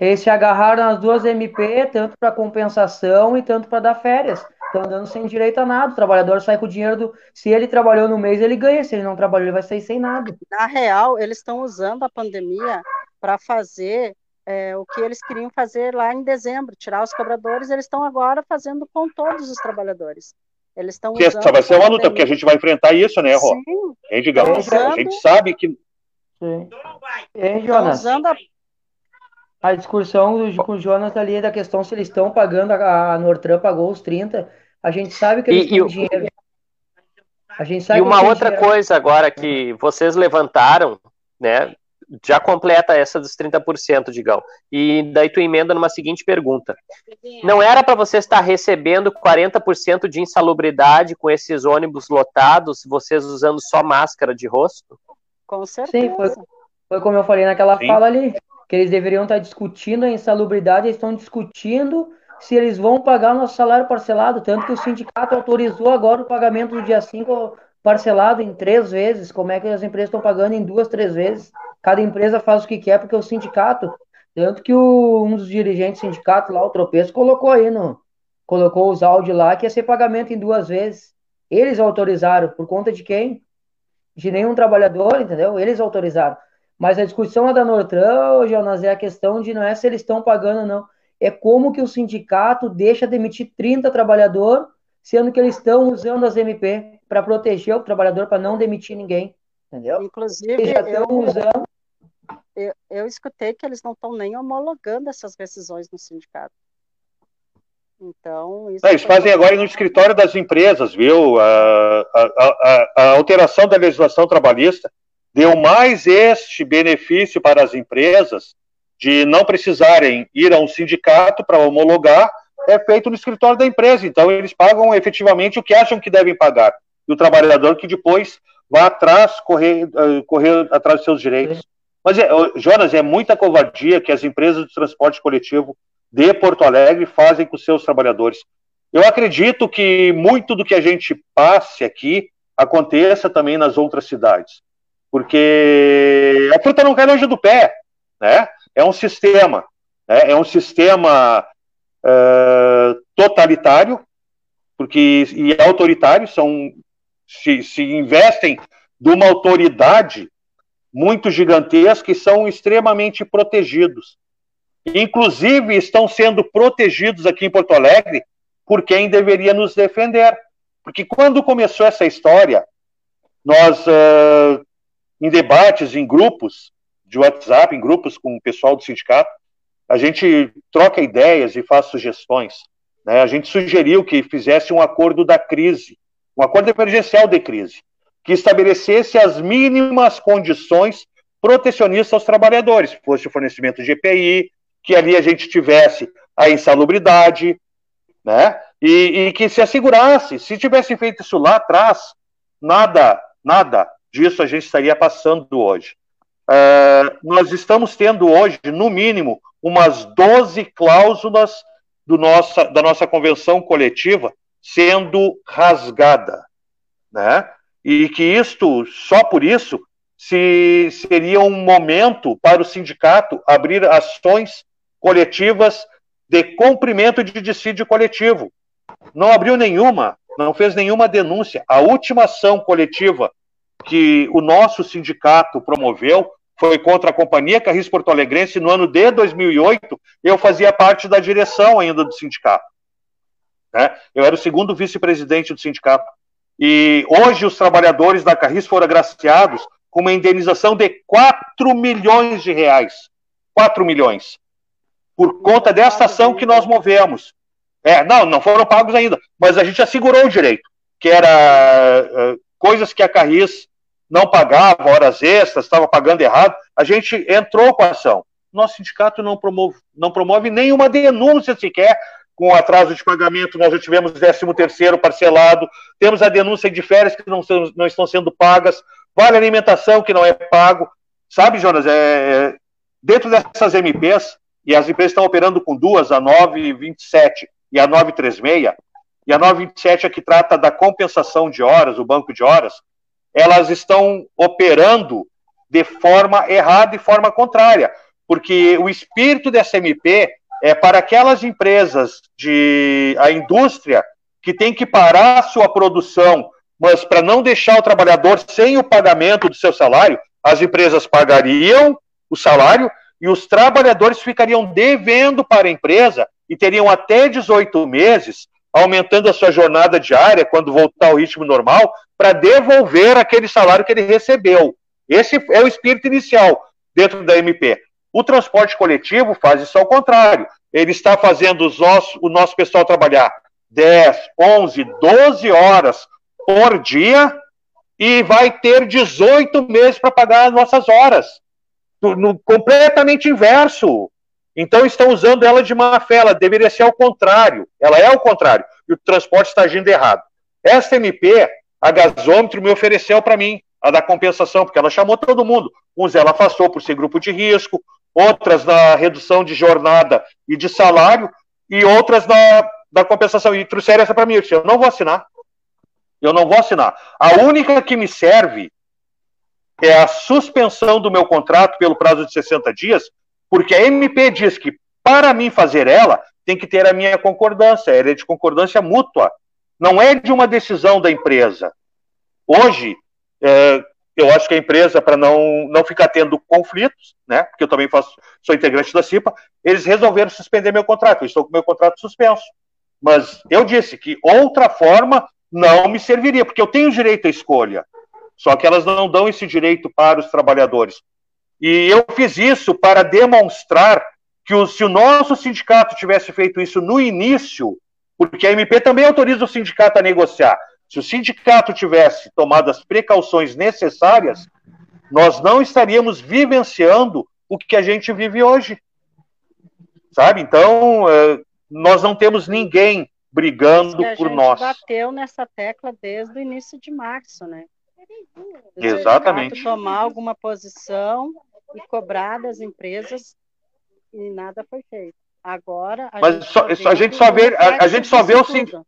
eles se agarraram nas duas MP, tanto para compensação e tanto para dar férias. Estão dando sem direito a nada. O trabalhador sai com o dinheiro do. Se ele trabalhou no mês, ele ganha. Se ele não trabalhou, ele vai sair sem nada. Na real, eles estão usando a pandemia para fazer é, o que eles queriam fazer lá em dezembro, tirar os cobradores. Eles estão agora fazendo com todos os trabalhadores. Eles estão usando. Essa vai ser uma luta, porque a gente vai enfrentar isso, né, Rô? Sim. A gente sabe que. Sim. Hein, Jonas? Usando a a discussão do, com o Jonas ali da questão se eles estão pagando, a, a Nortran pagou os 30, a gente sabe que eles e, têm e, dinheiro. A gente sabe e uma outra dinheiro. coisa agora que vocês levantaram, né, já completa essa dos 30%, Digão. E daí tu emenda numa seguinte pergunta. Não era para você estar recebendo 40% de insalubridade com esses ônibus lotados, vocês usando só máscara de rosto? Com certeza. Sim, foi, foi como eu falei naquela Sim. fala ali que eles deveriam estar discutindo a insalubridade, eles estão discutindo se eles vão pagar o nosso salário parcelado, tanto que o sindicato autorizou agora o pagamento do dia 5 parcelado em três vezes, como é que as empresas estão pagando em duas, três vezes, cada empresa faz o que quer, porque o sindicato, tanto que o, um dos dirigentes do sindicato lá, o Tropeço, colocou aí no, colocou os áudios lá, que ia ser pagamento em duas vezes, eles autorizaram, por conta de quem? De nenhum trabalhador, entendeu? Eles autorizaram. Mas a discussão é da Nortran, Jonas, é a questão de não é se eles estão pagando ou não. É como que o sindicato deixa demitir 30 trabalhadores, sendo que eles estão usando as MP para proteger o trabalhador, para não demitir ninguém. Entendeu? Inclusive, já eu, usando. Eu, eu escutei que eles não estão nem homologando essas decisões no sindicato. Então, isso eles fazem agora no escritório das empresas, viu? A, a, a, a alteração da legislação trabalhista deu mais este benefício para as empresas de não precisarem ir a um sindicato para homologar, é feito no escritório da empresa. Então, eles pagam efetivamente o que acham que devem pagar. E o trabalhador que depois vai atrás, correr, uh, correr atrás dos seus direitos. Mas, é, Jonas, é muita covardia que as empresas de transporte coletivo de Porto Alegre fazem com seus trabalhadores. Eu acredito que muito do que a gente passe aqui aconteça também nas outras cidades porque a fruta não cai longe do pé, né? É um sistema, né? é um sistema uh, totalitário, porque e autoritário são se, se investem de uma autoridade muito gigantesca e são extremamente protegidos. Inclusive estão sendo protegidos aqui em Porto Alegre por quem deveria nos defender. Porque quando começou essa história, nós uh, em debates, em grupos de WhatsApp, em grupos com o pessoal do sindicato, a gente troca ideias e faz sugestões. Né? A gente sugeriu que fizesse um acordo da crise, um acordo emergencial de crise, que estabelecesse as mínimas condições protecionistas aos trabalhadores, fosse o fornecimento de EPI, que ali a gente tivesse a insalubridade, né? E, e, que se assegurasse, se tivesse feito isso lá atrás, nada, nada disso a gente estaria passando hoje. Uh, nós estamos tendo hoje, no mínimo, umas 12 cláusulas do nossa, da nossa convenção coletiva sendo rasgada, né? E que isto, só por isso, se, seria um momento para o sindicato abrir ações coletivas de cumprimento de dissídio coletivo. Não abriu nenhuma, não fez nenhuma denúncia. A última ação coletiva que o nosso sindicato promoveu foi contra a Companhia Carris Porto Alegrense no ano de 2008. Eu fazia parte da direção ainda do sindicato. Né? Eu era o segundo vice-presidente do sindicato. E hoje os trabalhadores da Carris foram agraciados com uma indenização de 4 milhões de reais. 4 milhões. Por conta dessa ação que nós movemos. É, não, não foram pagos ainda, mas a gente assegurou o direito, que era uh, coisas que a Carris não pagava horas extras, estava pagando errado, a gente entrou com a ação. Nosso sindicato não promove, não promove nenhuma denúncia sequer com atraso de pagamento, nós já tivemos 13 terceiro parcelado, temos a denúncia de férias que não, não estão sendo pagas, vale alimentação que não é pago. Sabe, Jonas, é, é dentro dessas MPs, e as empresas estão operando com duas, a 927 e a 936, e a 927 é que trata da compensação de horas, o banco de horas, elas estão operando de forma errada e forma contrária, porque o espírito dessa MP é para aquelas empresas de a indústria que tem que parar sua produção, mas para não deixar o trabalhador sem o pagamento do seu salário, as empresas pagariam o salário e os trabalhadores ficariam devendo para a empresa e teriam até 18 meses, aumentando a sua jornada diária quando voltar ao ritmo normal, para devolver aquele salário que ele recebeu. Esse é o espírito inicial dentro da MP. O transporte coletivo faz isso ao contrário. Ele está fazendo nossos, o nosso pessoal trabalhar 10, 11, 12 horas por dia e vai ter 18 meses para pagar as nossas horas. No, completamente inverso. Então estão usando ela de má fé, ela deveria ser ao contrário. Ela é ao contrário. E o transporte está agindo errado. Esta MP, a gasômetro, me ofereceu para mim a da compensação, porque ela chamou todo mundo. Uns ela afastou por ser grupo de risco, outras na redução de jornada e de salário, e outras na, na compensação. E trouxeram essa para mim. Eu disse, eu não vou assinar. Eu não vou assinar. A única que me serve é a suspensão do meu contrato pelo prazo de 60 dias, porque a MP diz que para mim fazer ela, tem que ter a minha concordância, ela é de concordância mútua, não é de uma decisão da empresa. Hoje, é, eu acho que a empresa, para não, não ficar tendo conflitos, né, porque eu também faço, sou integrante da CIPA, eles resolveram suspender meu contrato, eu estou com meu contrato suspenso. Mas eu disse que outra forma não me serviria, porque eu tenho direito à escolha. Só que elas não dão esse direito para os trabalhadores. E eu fiz isso para demonstrar que o, se o nosso sindicato tivesse feito isso no início, porque a MP também autoriza o sindicato a negociar, se o sindicato tivesse tomado as precauções necessárias, nós não estaríamos vivenciando o que a gente vive hoje. Sabe? Então, eh, nós não temos ninguém brigando por nós. A gente bateu nessa tecla desde o início de março, né? Exatamente. Tomar alguma posição e cobrar das empresas e nada foi feito. Agora a Mas gente só, a gente só vê a, a gente só vê o sindicato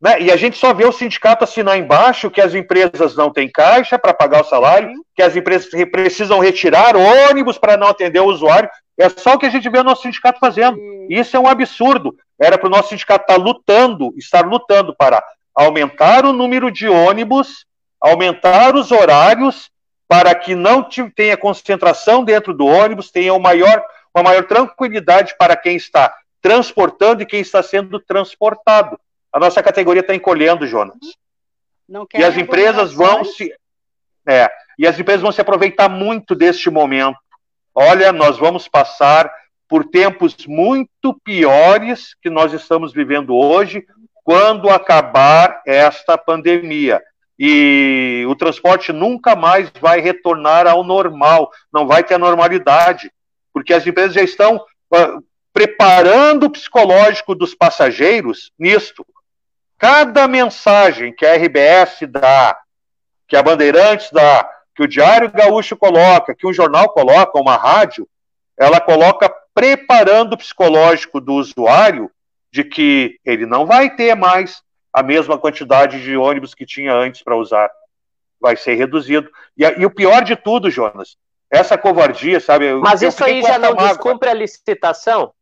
né? E a gente só vê o sindicato assinar embaixo que as empresas não têm caixa para pagar o salário, que as empresas precisam retirar ônibus para não atender o usuário. É só o que a gente vê o nosso sindicato fazendo. Isso é um absurdo. Era para o nosso sindicato estar tá lutando, estar lutando para aumentar o número de ônibus, aumentar os horários, para que não tenha concentração dentro do ônibus, tenha maior, uma maior tranquilidade para quem está transportando e quem está sendo transportado. A nossa categoria está encolhendo, Jonas. e as empresas vão se. É, e as empresas vão se aproveitar muito deste momento. Olha, nós vamos passar por tempos muito piores que nós estamos vivendo hoje, quando acabar esta pandemia. E o transporte nunca mais vai retornar ao normal, não vai ter a normalidade, porque as empresas já estão uh, preparando o psicológico dos passageiros nisto. Cada mensagem que a RBS dá, que a Bandeirantes dá, que o Diário Gaúcho coloca, que um jornal coloca, uma rádio, ela coloca preparando o psicológico do usuário de que ele não vai ter mais a mesma quantidade de ônibus que tinha antes para usar. Vai ser reduzido. E, e, o pior de tudo, Jonas, essa covardia, sabe? Mas isso aí já não mágoa. descumpre a licitação?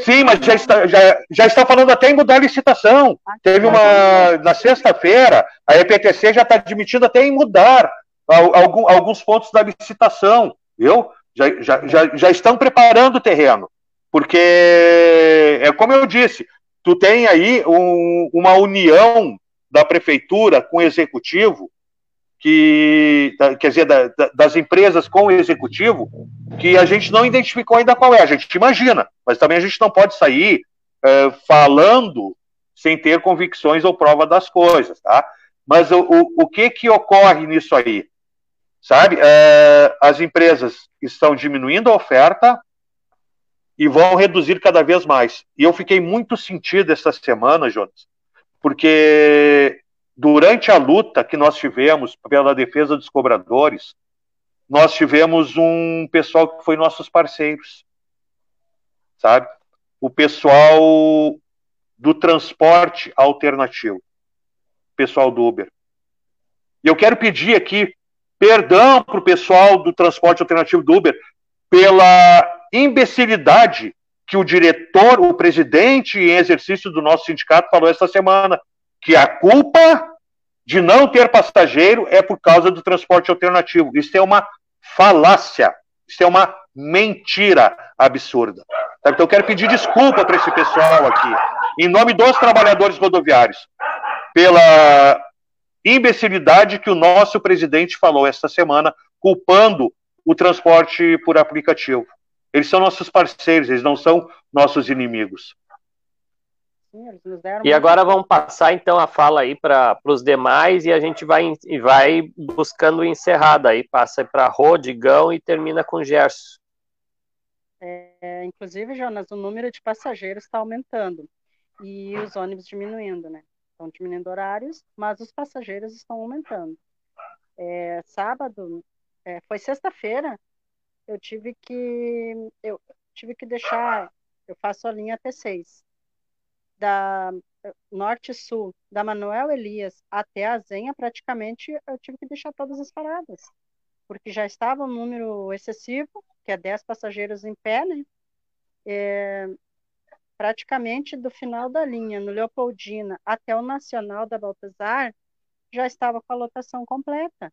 Sim, mas já está, já, já está falando até em mudar a licitação. Teve uma. Na sexta-feira, a EPTC já está admitindo até em mudar algum, alguns pontos da licitação. Viu? Já, já, já, já estão preparando o terreno. Porque, é como eu disse, tu tem aí um, uma união da prefeitura com o executivo que, quer dizer, da, da, das empresas com o executivo, que a gente não identificou ainda qual é. A gente imagina, mas também a gente não pode sair é, falando sem ter convicções ou prova das coisas, tá? Mas o, o, o que que ocorre nisso aí? Sabe, é, as empresas estão diminuindo a oferta, e vão reduzir cada vez mais. E eu fiquei muito sentido essa semana, Jonas, porque durante a luta que nós tivemos pela defesa dos cobradores, nós tivemos um pessoal que foi nossos parceiros, sabe? O pessoal do transporte alternativo, pessoal do Uber. E eu quero pedir aqui perdão para o pessoal do transporte alternativo do Uber pela imbecilidade que o diretor, o presidente em exercício do nosso sindicato falou essa semana, que a culpa de não ter passageiro é por causa do transporte alternativo. Isso é uma falácia, isso é uma mentira absurda. Então eu quero pedir desculpa para esse pessoal aqui, em nome dos trabalhadores rodoviários, pela imbecilidade que o nosso presidente falou esta semana, culpando o transporte por aplicativo. Eles são nossos parceiros, eles não são nossos inimigos. E agora vamos passar então a fala aí para os demais e a gente vai, vai buscando encerrada aí, passa para Rodigão e termina com Gerson. É, inclusive, Jonas, o número de passageiros está aumentando e os ônibus diminuindo, né? Estão diminuindo horários, mas os passageiros estão aumentando. É, sábado, é, foi sexta-feira, eu tive que eu tive que deixar, eu faço a linha T6 da norte-sul, da Manuel Elias até a Zenha, praticamente eu tive que deixar todas as paradas, porque já estava um número excessivo, que é 10 passageiros em pé, né? É, praticamente do final da linha, no Leopoldina até o Nacional da Baltazar, já estava com a lotação completa.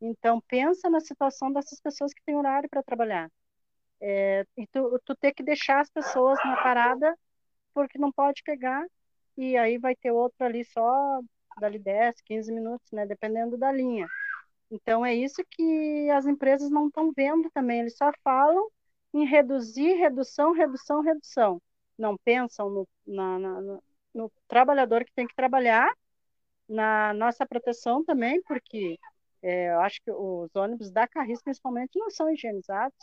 Então, pensa na situação dessas pessoas que têm horário para trabalhar. É, e tu, tu ter que deixar as pessoas na parada porque não pode pegar e aí vai ter outro ali só dali 10, 15 minutos, né, dependendo da linha. Então é isso que as empresas não estão vendo também, eles só falam em reduzir, redução, redução, redução. Não pensam no, na, na, no trabalhador que tem que trabalhar, na nossa proteção também, porque é, eu acho que os ônibus da Carris, principalmente, não são higienizados.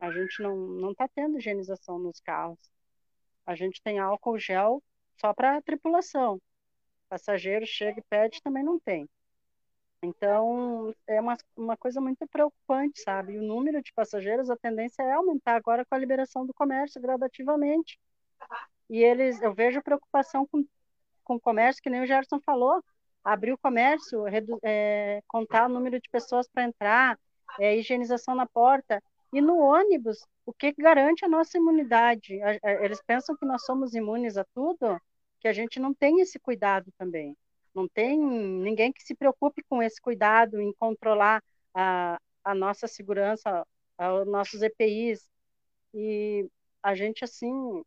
A gente não está tendo higienização nos carros. A gente tem álcool gel só para a tripulação. Passageiro chega e pede, também não tem. Então, é uma, uma coisa muito preocupante, sabe? o número de passageiros, a tendência é aumentar agora com a liberação do comércio gradativamente. E eles, eu vejo preocupação com, com o comércio, que nem o Gerson falou, abrir o comércio, redu, é, contar o número de pessoas para entrar, é, higienização na porta. E no ônibus, o que garante a nossa imunidade? Eles pensam que nós somos imunes a tudo, que a gente não tem esse cuidado também. Não tem ninguém que se preocupe com esse cuidado em controlar a, a nossa segurança, os nossos EPIs. E a gente, assim,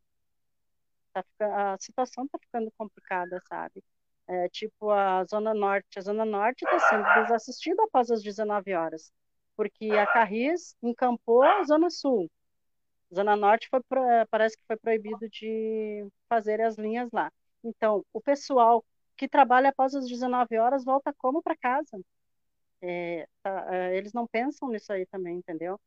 tá, a situação está ficando complicada, sabe? É, tipo a Zona Norte. A Zona Norte está sendo desassistida após as 19 horas porque a Carris encampou a Zona Sul. Zona Norte foi, parece que foi proibido de fazer as linhas lá. Então, o pessoal que trabalha após as 19 horas volta como para casa. É, tá, é, eles não pensam nisso aí também, entendeu?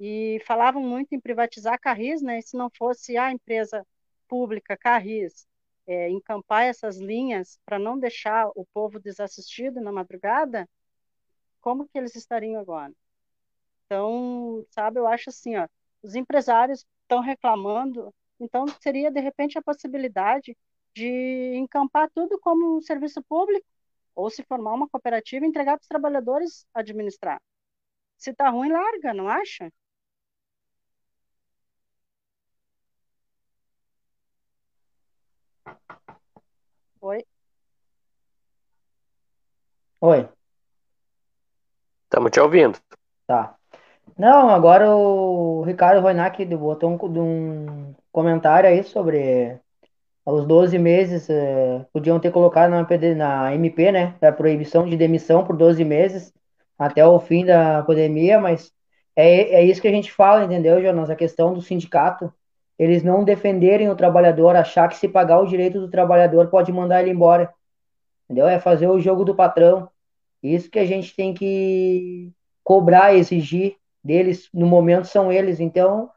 E falavam muito em privatizar a Carris, né? se não fosse a empresa pública Carris é, encampar essas linhas para não deixar o povo desassistido na madrugada, como que eles estariam agora? Então, sabe, eu acho assim, ó, os empresários estão reclamando, então seria de repente a possibilidade de encampar tudo como um serviço público ou se formar uma cooperativa e entregar para os trabalhadores administrar. Se está ruim, larga, não acha? Oi. Oi. Estamos te ouvindo. Tá. Não, agora o Ricardo Roinac botou um, um comentário aí sobre os 12 meses, eh, podiam ter colocado na, na MP, né, da proibição de demissão por 12 meses até o fim da pandemia, mas é, é isso que a gente fala, entendeu, Jonas? A questão do sindicato, eles não defenderem o trabalhador, achar que se pagar o direito do trabalhador pode mandar ele embora, entendeu? É fazer o jogo do patrão. Isso que a gente tem que cobrar, exigir deles, no momento são eles. Então,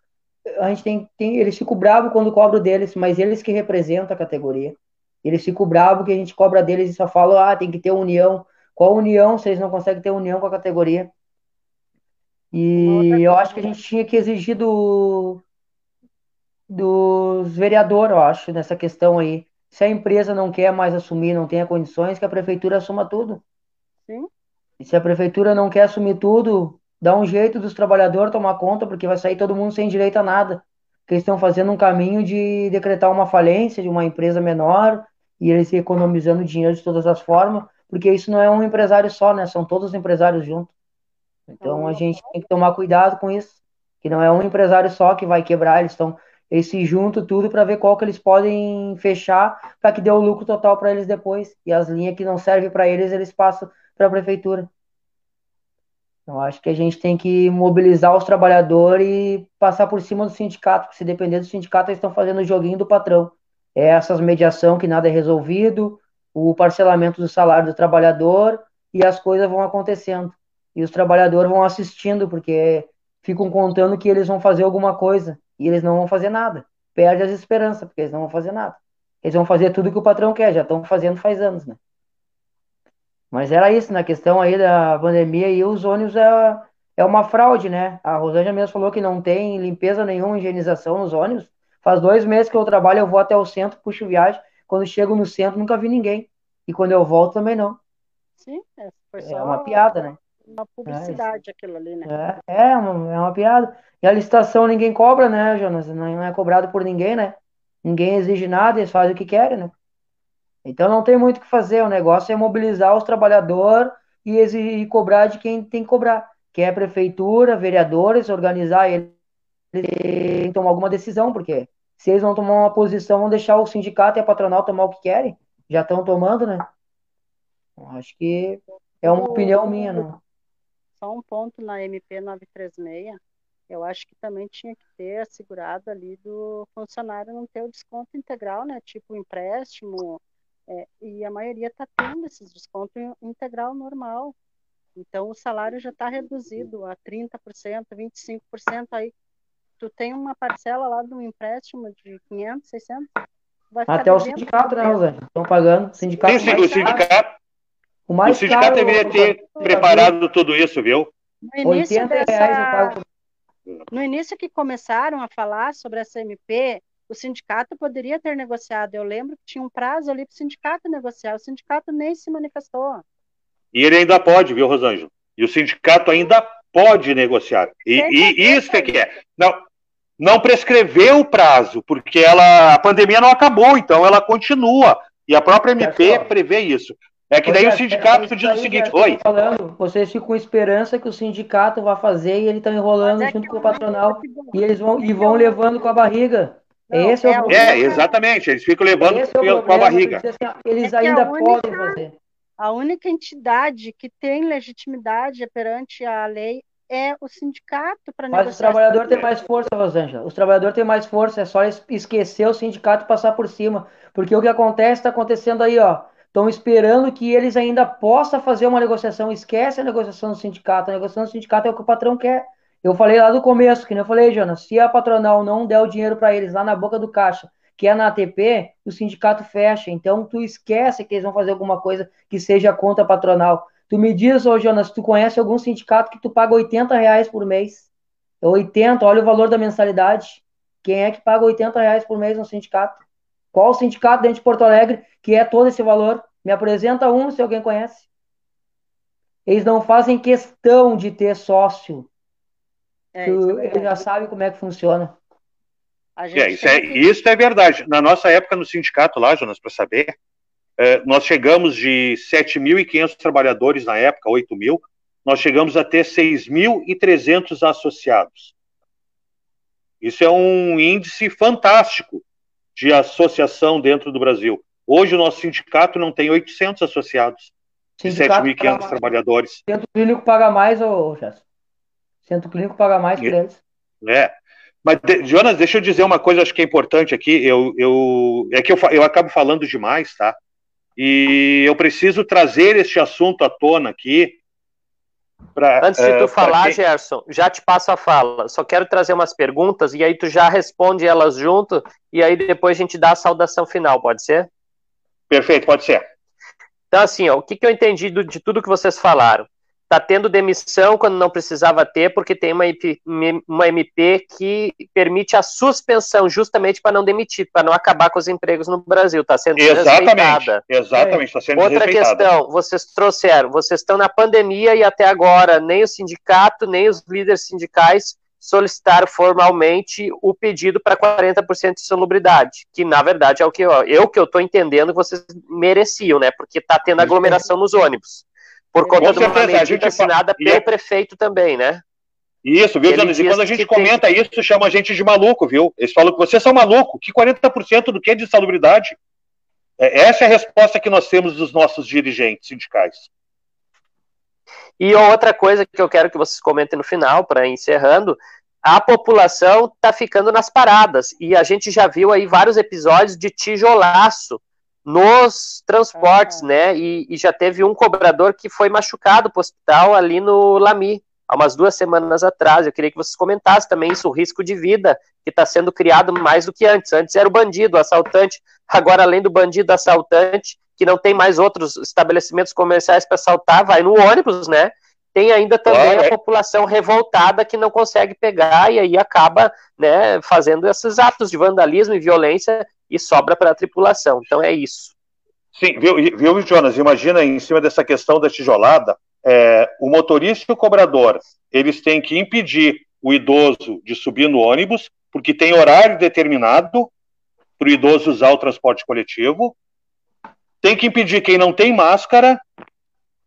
a gente tem, tem eles ficam bravos quando cobro deles, mas eles que representam a categoria. Eles ficam bravos que a gente cobra deles e só falam, ah, tem que ter união. Qual união se eles não conseguem ter união com a categoria? E eu acho que a gente tinha que exigir do, dos vereadores, eu acho, nessa questão aí. Se a empresa não quer mais assumir, não tem condições, que a prefeitura assuma tudo. Sim. E se a prefeitura não quer assumir tudo, dá um jeito dos trabalhadores tomar conta, porque vai sair todo mundo sem direito a nada. Porque eles estão fazendo um caminho de decretar uma falência de uma empresa menor e eles economizando dinheiro de todas as formas, porque isso não é um empresário só, né? São todos os empresários juntos. Então a gente tem que tomar cuidado com isso, que não é um empresário só que vai quebrar, eles estão eles se juntam tudo para ver qual que eles podem fechar para que dê o lucro total para eles depois. E as linhas que não servem para eles, eles passam para a prefeitura. Então, acho que a gente tem que mobilizar os trabalhadores e passar por cima do sindicato, porque se depender do sindicato, eles estão fazendo o joguinho do patrão. É essas mediação que nada é resolvido, o parcelamento do salário do trabalhador e as coisas vão acontecendo. E os trabalhadores vão assistindo, porque ficam contando que eles vão fazer alguma coisa e eles não vão fazer nada. Perde as esperanças, porque eles não vão fazer nada. Eles vão fazer tudo que o patrão quer, já estão fazendo faz anos, né? Mas era isso, na questão aí da pandemia, e os ônibus é, é uma fraude, né? A Rosângela mesmo falou que não tem limpeza nenhuma, higienização nos ônibus. Faz dois meses que eu trabalho, eu vou até o centro, puxo viagem. Quando chego no centro, nunca vi ninguém. E quando eu volto, também não. Sim, é, foi É só uma piada, né? uma publicidade aquilo ali, né? É, é uma, é uma piada. E a licitação ninguém cobra, né, Jonas? Não é cobrado por ninguém, né? Ninguém exige nada, eles fazem o que querem, né? Então não tem muito o que fazer. O negócio é mobilizar os trabalhadores e, exigir, e cobrar de quem tem que cobrar, que é a prefeitura, vereadores, organizar eles e tomar alguma decisão, porque se eles não tomar uma posição, vão deixar o sindicato e a patronal tomar o que querem. Já estão tomando, né? Acho que é uma opinião minha, né? Só um ponto na MP 936, eu acho que também tinha que ter assegurado ali do funcionário não ter o desconto integral, né? Tipo empréstimo, é, e a maioria está tendo esses desconto in- integral normal. Então o salário já está reduzido a 30%, 25%, aí tu tem uma parcela lá do empréstimo de 500, 600, vai ficar Até o sindicato, né, Rosângela? Estão pagando. O sindicato Sim, o sindicato, o o mais sindicato caro, deveria ter Rosângela, preparado tudo isso, viu? No início 80 reais eu dessa, pago. no início que começaram a falar sobre essa MP, o sindicato poderia ter negociado. Eu lembro que tinha um prazo ali para o sindicato negociar. O sindicato nem se manifestou. E ele ainda pode, viu, Rosângela? E o sindicato ainda pode negociar. E, e isso que é que é. Não, não prescreveu o prazo, porque ela, a pandemia não acabou, então ela continua. E a própria MP prevê isso. É que daí o sindicato é diz o seguinte: oi, falando, vocês ficam com esperança que o sindicato vai fazer e eles estão enrolando Mas é junto com o eu- patronal e eles vão, e é vão levando com a barriga. Não, Esse é, é o o- problema. é, exatamente, eles ficam levando Esse é o com a problema, barriga. assim, eles É ainda única- podem fazer. A única entidade que tem legitimidade perante a lei é o sindicato para Mas o negociar. trabalhador tem mais força, Rosângela. Os trabalhadores têm mais força, é só es- esquecer o sindicato e passar por cima. Porque o que acontece está acontecendo aí, ó. Estão esperando que eles ainda possam fazer uma negociação. Esquece a negociação do sindicato. A negociação do sindicato é o que o patrão quer. Eu falei lá do começo, que nem eu falei, Jonas, se a patronal não der o dinheiro para eles lá na boca do caixa, que é na ATP, o sindicato fecha. Então tu esquece que eles vão fazer alguma coisa que seja contra a patronal. Tu me diz, ô Jonas, tu conhece algum sindicato que tu paga 80 reais por mês? É 80, olha o valor da mensalidade. Quem é que paga 80 reais por mês no sindicato? Qual sindicato dentro de Porto Alegre que é todo esse valor? Me apresenta um, se alguém conhece. Eles não fazem questão de ter sócio. É, Tu- isso é já sabem como é que funciona. A gente É, isso, é, que- isso é verdade. Na nossa época no sindicato lá, Jonas, para saber, eh, nós chegamos de 7.500 trabalhadores na época, 8 mil, nós chegamos a ter 6.300 associados. Isso é um índice fantástico de associação dentro do Brasil. Hoje o nosso sindicato não tem 800 associados de Sindicato 7.500 paga mais. trabalhadores. Centro clínico paga mais, ô Jéssica. Centro clínico paga mais que É. eles. É. Mas, de- Jonas, deixa eu dizer uma coisa, acho que é importante aqui. Eu, eu, é que eu, eu acabo falando demais, tá? E eu preciso trazer este assunto à tona aqui, Pra, Antes de tu uh, falar, quem... Gerson, já te passo a fala. Só quero trazer umas perguntas e aí tu já responde elas junto e aí depois a gente dá a saudação final, pode ser? Perfeito, pode ser. Então, assim, ó, o que, que eu entendi do, de tudo que vocês falaram? Está tendo demissão quando não precisava ter, porque tem uma, uma MP que permite a suspensão, justamente para não demitir, para não acabar com os empregos no Brasil. Está sendo exatamente, Exatamente, está sendo Outra questão, vocês trouxeram, vocês estão na pandemia e até agora nem o sindicato, nem os líderes sindicais solicitaram formalmente o pedido para 40% de salubridade, que na verdade é o que eu, eu que eu estou entendendo que vocês mereciam, né? Porque está tendo aglomeração nos ônibus, por conta de uma medida assinada pelo é... prefeito também, né? Isso, viu, Jonas? E quando a gente comenta tem... isso, chama a gente de maluco, viu? Eles falam que vocês são maluco. Que 40% do que é de salubridade? É, essa é a resposta que nós temos dos nossos dirigentes sindicais. E outra coisa que eu quero que vocês comentem no final, para encerrando, a população está ficando nas paradas. E a gente já viu aí vários episódios de tijolaço nos transportes, ah. né? E, e, já teve um cobrador que foi machucado para o hospital ali no Lami, há umas duas semanas atrás. Eu queria que vocês comentassem também isso, o risco de vida que está sendo criado mais do que antes. Antes era o bandido, o assaltante, agora além do bandido, assaltante, que não tem mais outros estabelecimentos comerciais para assaltar, vai no ônibus, né? tem ainda também a é. população revoltada que não consegue pegar e aí acaba né, fazendo esses atos de vandalismo e violência e sobra para a tripulação. Então é isso. Sim, viu, viu, Jonas? Imagina em cima dessa questão da tijolada, é, o motorista e o cobrador, eles têm que impedir o idoso de subir no ônibus, porque tem horário determinado para o idoso usar o transporte coletivo, tem que impedir quem não tem máscara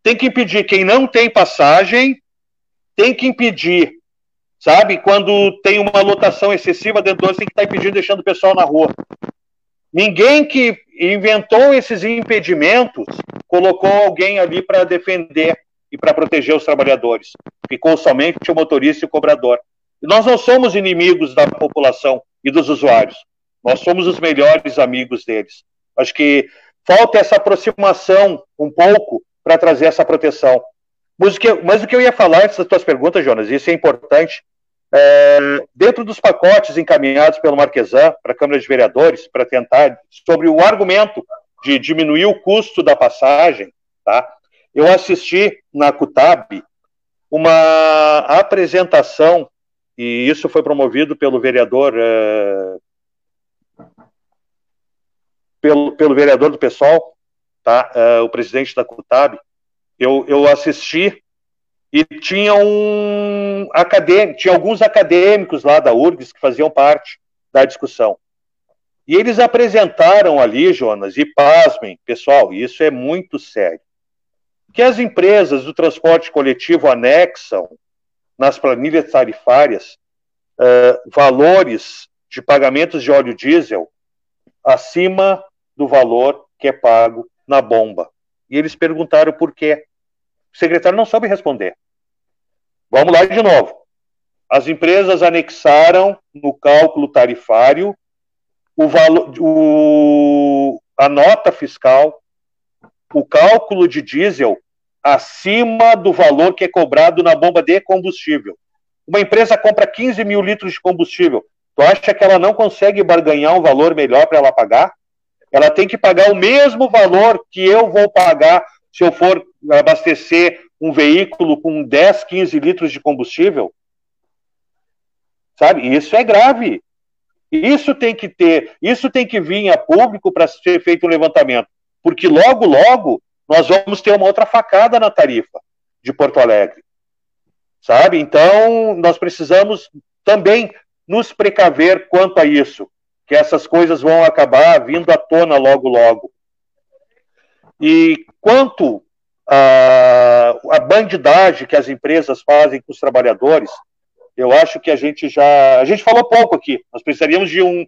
tem que impedir quem não tem passagem, tem que impedir, sabe? Quando tem uma lotação excessiva dentro do ônibus, tem que estar impedindo, deixando o pessoal na rua. Ninguém que inventou esses impedimentos colocou alguém ali para defender e para proteger os trabalhadores. Ficou somente o motorista e o cobrador. Nós não somos inimigos da população e dos usuários. Nós somos os melhores amigos deles. Acho que falta essa aproximação um pouco para trazer essa proteção. Mas o, que, mas o que eu ia falar antes das tuas perguntas, Jonas, isso é importante, é, dentro dos pacotes encaminhados pelo Marquesan para a Câmara de Vereadores, para tentar, sobre o argumento de diminuir o custo da passagem, tá? eu assisti na CUTAB uma apresentação, e isso foi promovido pelo vereador. É, pelo, pelo vereador do PSOL, tá? Uh, o presidente da CUTAB, eu, eu assisti e tinha um acadêmico, tinha alguns acadêmicos lá da URGS que faziam parte da discussão. E eles apresentaram ali, Jonas, e pasmem, pessoal, isso é muito sério, que as empresas do transporte coletivo anexam nas planilhas tarifárias uh, valores de pagamentos de óleo diesel acima do valor que é pago na bomba. E eles perguntaram por quê. O secretário não soube responder. Vamos lá de novo. As empresas anexaram no cálculo tarifário o valor, o, a nota fiscal, o cálculo de diesel acima do valor que é cobrado na bomba de combustível. Uma empresa compra 15 mil litros de combustível. Tu acha que ela não consegue barganhar um valor melhor para ela pagar? ela tem que pagar o mesmo valor que eu vou pagar se eu for abastecer um veículo com 10, 15 litros de combustível. Sabe? Isso é grave. Isso tem que ter, isso tem que vir a público para ser feito um levantamento, porque logo, logo nós vamos ter uma outra facada na tarifa de Porto Alegre. Sabe? Então, nós precisamos também nos precaver quanto a isso que essas coisas vão acabar vindo à tona logo, logo. E quanto a, a bandidagem que as empresas fazem com os trabalhadores, eu acho que a gente já. A gente falou pouco aqui. Nós precisaríamos de um,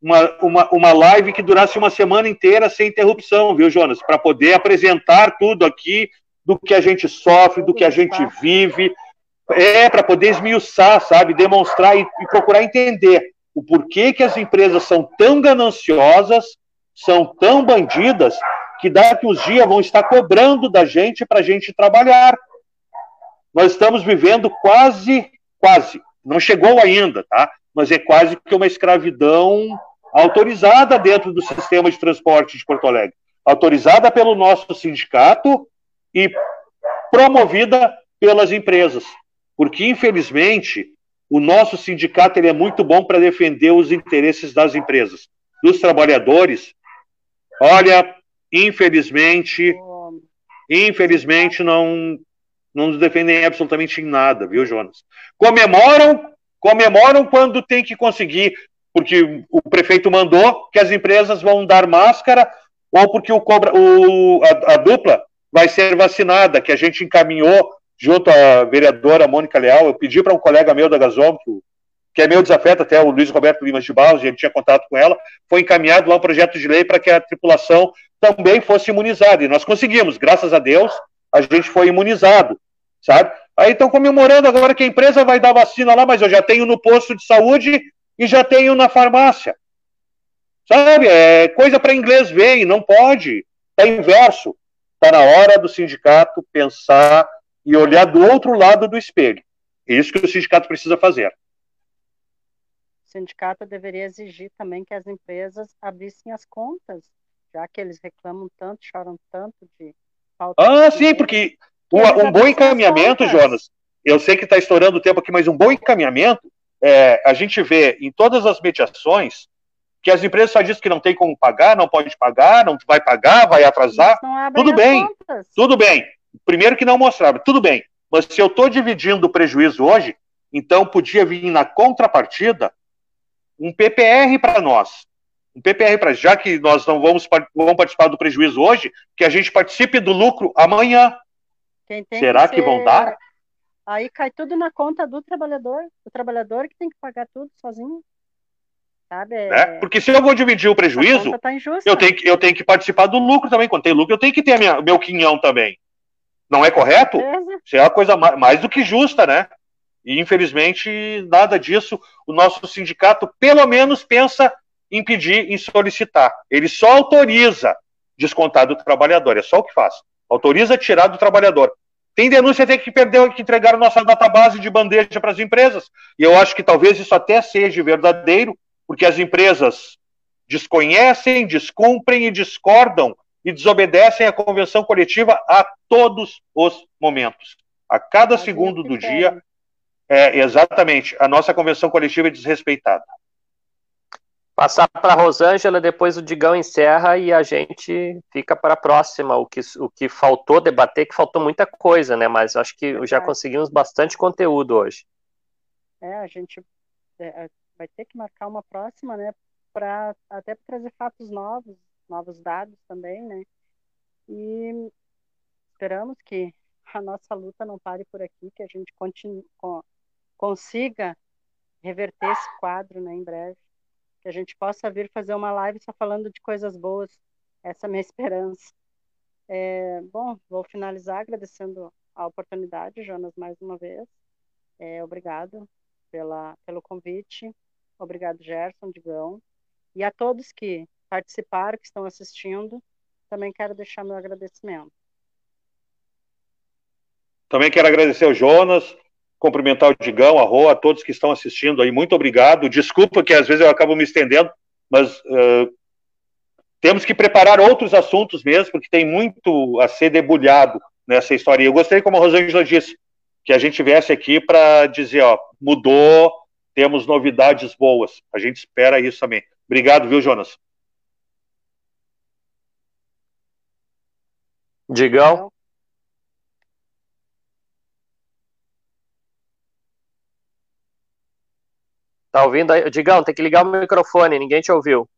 uma, uma, uma live que durasse uma semana inteira sem interrupção, viu, Jonas? Para poder apresentar tudo aqui do que a gente sofre, do que a gente vive. É, para poder esmiuçar, sabe? Demonstrar e, e procurar entender o porquê que as empresas são tão gananciosas, são tão bandidas, que daqui uns dias vão estar cobrando da gente para a gente trabalhar. nós estamos vivendo quase, quase, não chegou ainda, tá? Mas é quase que uma escravidão autorizada dentro do sistema de transporte de Porto Alegre, autorizada pelo nosso sindicato e promovida pelas empresas, porque infelizmente o nosso sindicato ele é muito bom para defender os interesses das empresas, dos trabalhadores. Olha, infelizmente, infelizmente não não nos defendem absolutamente em nada, viu, Jonas? Comemoram, comemoram quando tem que conseguir porque o prefeito mandou que as empresas vão dar máscara ou porque o cobra, o, a, a, dupla vai ser vacinada, que a gente encaminhou junto à vereadora Mônica Leal. Eu pedi para um colega meu da Gasômetro, que é meu desafeto, até o Luiz Roberto Lima de Barros, ele tinha contato com ela, foi encaminhado lá um projeto de lei para que a tripulação também fosse imunizada. E nós conseguimos, graças a Deus, a gente foi imunizado, sabe? Aí estão comemorando agora que a empresa vai dar vacina lá, mas eu já tenho no posto de saúde e já tenho na farmácia. Sabe? É coisa para inglês ver e não pode. Está inverso. Está na hora do sindicato pensar e olhar do outro lado do espelho. É isso que o sindicato precisa fazer. O sindicato deveria exigir também que as empresas abrissem as contas, já que eles reclamam tanto, choram tanto de falta Ah, de sim, porque um, um bom encaminhamento, Jonas, eu sei que está estourando o tempo aqui, mas um bom encaminhamento é, a gente vê em todas as mediações que as empresas só dizem que não tem como pagar, não pode pagar, não vai pagar, vai atrasar. Tudo bem, contas. tudo bem. Primeiro que não mostrava, tudo bem. Mas se eu estou dividindo o prejuízo hoje, então podia vir na contrapartida um PPR para nós. Um PPR para já que nós não vamos, vamos participar do prejuízo hoje, que a gente participe do lucro amanhã. Será que, que vão dar? Aí cai tudo na conta do trabalhador. O trabalhador que tem que pagar tudo sozinho. Sabe? Né? Porque se eu vou dividir o prejuízo, tá eu, tenho que, eu tenho que participar do lucro também. Quando tem lucro, eu tenho que ter minha, meu quinhão também. Não é correto? Isso é uma coisa mais, mais do que justa, né? E infelizmente, nada disso. O nosso sindicato, pelo menos, pensa em pedir, em solicitar. Ele só autoriza descontar do trabalhador, é só o que faz. Autoriza tirar do trabalhador. Tem denúncia até que perdeu que entregaram nossa database de bandeja para as empresas. E eu acho que talvez isso até seja verdadeiro, porque as empresas desconhecem, descumprem e discordam e desobedecem a convenção coletiva a todos os momentos. A cada segundo do dia, é, exatamente, a nossa convenção coletiva é desrespeitada. Passar para a Rosângela, depois o Digão encerra e a gente fica para a próxima. O que, o que faltou debater, que faltou muita coisa, né? Mas acho que já conseguimos bastante conteúdo hoje. É, a gente é, é vai ter que marcar uma próxima, né? Para até trazer fatos novos, novos dados também, né? E esperamos que a nossa luta não pare por aqui, que a gente continue, consiga reverter esse quadro, né? Em breve que a gente possa vir fazer uma live só falando de coisas boas. Essa é a minha esperança. É, bom, vou finalizar agradecendo a oportunidade, Jonas, mais uma vez. É, obrigado pela, pelo convite. Obrigado, Gerson, Digão. E a todos que participaram, que estão assistindo, também quero deixar meu agradecimento. Também quero agradecer ao Jonas, cumprimentar o Digão, a Rô, a todos que estão assistindo aí, muito obrigado. Desculpa que às vezes eu acabo me estendendo, mas uh, temos que preparar outros assuntos mesmo, porque tem muito a ser debulhado nessa história. E eu gostei, como a Rosângela disse, que a gente viesse aqui para dizer, ó, mudou, temos novidades boas. A gente espera isso também. Obrigado, viu, Jonas? Digão? Tá ouvindo aí? Digão, tem que ligar o microfone, ninguém te ouviu.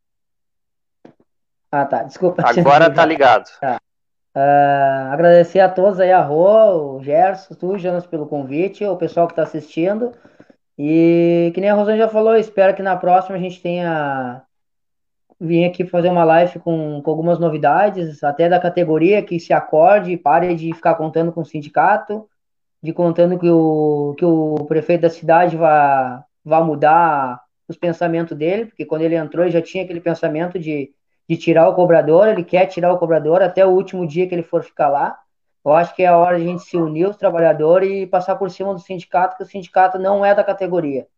Ah, tá, desculpa. Agora tá ligado. Tá. Uh, agradecer a todos aí, a Rô, o Gerson, tu, Jonas, pelo convite, o pessoal que está assistindo. E que nem a Rosane já falou, espero que na próxima a gente tenha vim aqui fazer uma live com, com algumas novidades, até da categoria que se acorde, pare de ficar contando com o sindicato, de contando que o, que o prefeito da cidade vai vai mudar os pensamentos dele, porque quando ele entrou ele já tinha aquele pensamento de, de tirar o cobrador, ele quer tirar o cobrador até o último dia que ele for ficar lá. Eu acho que é a hora de a gente se unir os trabalhadores e passar por cima do sindicato, que o sindicato não é da categoria.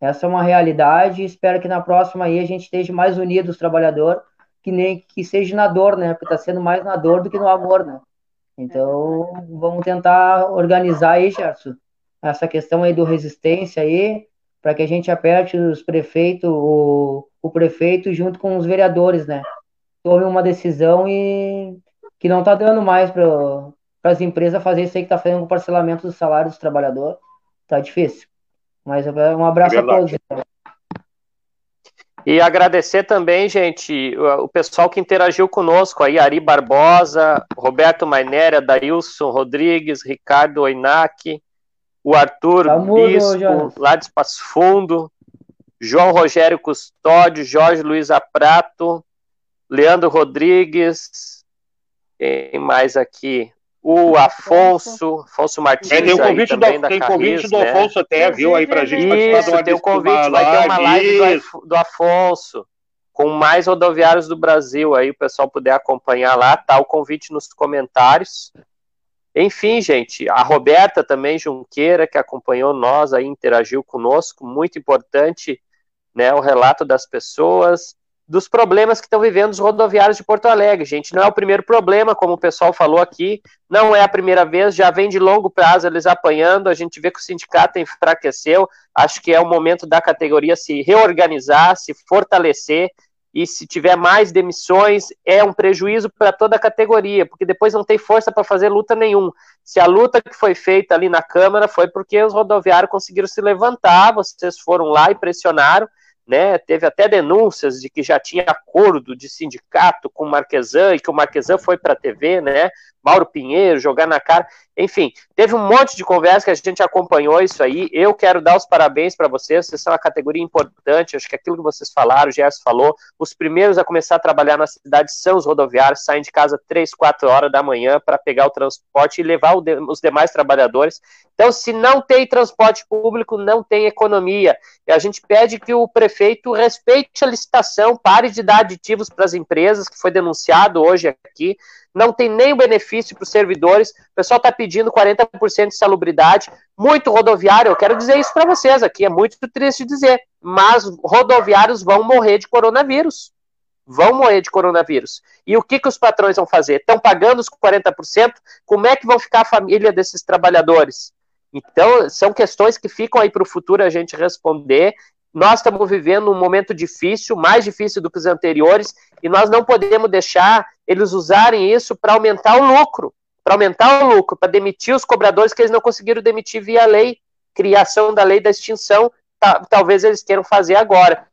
Essa é uma realidade. Espero que na próxima aí a gente esteja mais unido os trabalhadores, que nem que seja na dor, né? Porque está sendo mais na dor do que no amor, né? Então, vamos tentar organizar aí, Gerson, essa questão aí do resistência aí, para que a gente aperte os prefeitos, o, o prefeito junto com os vereadores, né? Tome uma decisão e que não está dando mais para as empresas fazer isso aí que está fazendo com o parcelamento do salário dos trabalhadores. Tá difícil. Mas um abraço é a todos. E agradecer também, gente, o pessoal que interagiu conosco aí, Ari Barbosa, Roberto Mainera, Dailson Rodrigues, Ricardo Oinac, o Arthur tá Bispo, lá de Espaço Fundo, João Rogério Custódio, Jorge Luiz Aprato, Leandro Rodrigues, quem mais aqui? O Afonso, Afonso Martins. É, tem o convite, do, tem convite do né? Afonso até, viu, aí pra gente Isso, participar tem o convite, vai ter uma live do, do, Afonso, com mais rodoviários do Brasil, aí o pessoal puder acompanhar lá, tá o convite nos comentários. Enfim, gente, a Roberta também, Junqueira, que acompanhou nós aí, interagiu conosco, muito importante, né, o relato das pessoas, dos problemas que estão vivendo os rodoviários de Porto Alegre, gente. Não é o primeiro problema, como o pessoal falou aqui, não é a primeira vez, já vem de longo prazo eles apanhando, a gente vê que o sindicato enfraqueceu, acho que é o momento da categoria se reorganizar, se fortalecer, e se tiver mais demissões, é um prejuízo para toda a categoria, porque depois não tem força para fazer luta nenhum. Se a luta que foi feita ali na Câmara foi porque os rodoviários conseguiram se levantar, vocês foram lá e pressionaram, né? Teve até denúncias de que já tinha acordo de sindicato com o Marquesan e que o Marquesan foi para a TV, né? Mauro Pinheiro jogar na cara. Enfim, teve um monte de conversa que a gente acompanhou isso aí. Eu quero dar os parabéns para vocês, vocês são uma categoria importante. Acho que aquilo que vocês falaram, o Gerson falou, os primeiros a começar a trabalhar na cidade são os rodoviários, saem de casa três, quatro horas da manhã para pegar o transporte e levar os demais trabalhadores. Então, se não tem transporte público, não tem economia. E a gente pede que o prefeito respeite a licitação, pare de dar aditivos para as empresas, que foi denunciado hoje aqui não tem nem benefício para os servidores. O pessoal está pedindo 40% de salubridade, muito rodoviário. Eu quero dizer isso para vocês aqui, é muito triste dizer, mas rodoviários vão morrer de coronavírus. Vão morrer de coronavírus. E o que, que os patrões vão fazer? Estão pagando os 40%? Como é que vão ficar a família desses trabalhadores? Então, são questões que ficam aí para o futuro a gente responder nós estamos vivendo um momento difícil, mais difícil do que os anteriores, e nós não podemos deixar eles usarem isso para aumentar o lucro, para aumentar o lucro, para demitir os cobradores que eles não conseguiram demitir via lei, criação da lei da extinção, tá, talvez eles queiram fazer agora.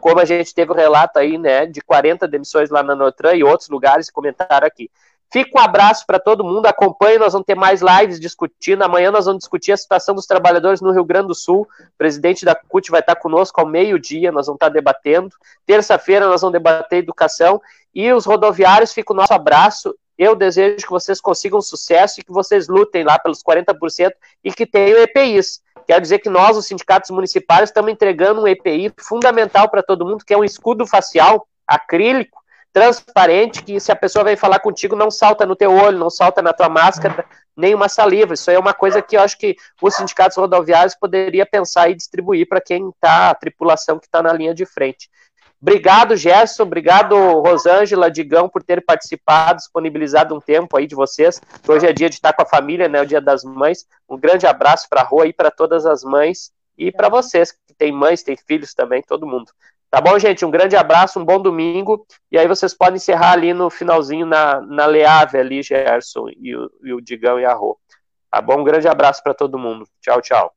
Como a gente teve o um relato aí, né, de 40 demissões lá na Notran e outros lugares comentaram aqui. Fica um abraço para todo mundo, acompanhe, nós vamos ter mais lives discutindo. Amanhã nós vamos discutir a situação dos trabalhadores no Rio Grande do Sul. O presidente da CUT vai estar conosco ao meio-dia, nós vamos estar debatendo. Terça-feira nós vamos debater educação. E os rodoviários, fica o nosso abraço. Eu desejo que vocês consigam sucesso e que vocês lutem lá pelos 40% e que tenham EPIs. Quero dizer que nós, os sindicatos municipais, estamos entregando um EPI fundamental para todo mundo, que é um escudo facial acrílico, transparente que se a pessoa vem falar contigo não salta no teu olho, não salta na tua máscara, nem uma saliva. Isso é uma coisa que eu acho que os sindicatos rodoviários poderia pensar e distribuir para quem está, a tripulação que está na linha de frente. Obrigado, Gerson, obrigado, Rosângela, Digão, por ter participado, disponibilizado um tempo aí de vocês. Hoje é dia de estar com a família, né, o dia das mães. Um grande abraço para a Rua e para todas as mães e para vocês que têm mães, têm filhos também, todo mundo. Tá bom, gente? Um grande abraço, um bom domingo. E aí vocês podem encerrar ali no finalzinho na, na Leave ali, Gerson, e o, e o Digão e a Rô. Tá bom? Um grande abraço para todo mundo. Tchau, tchau.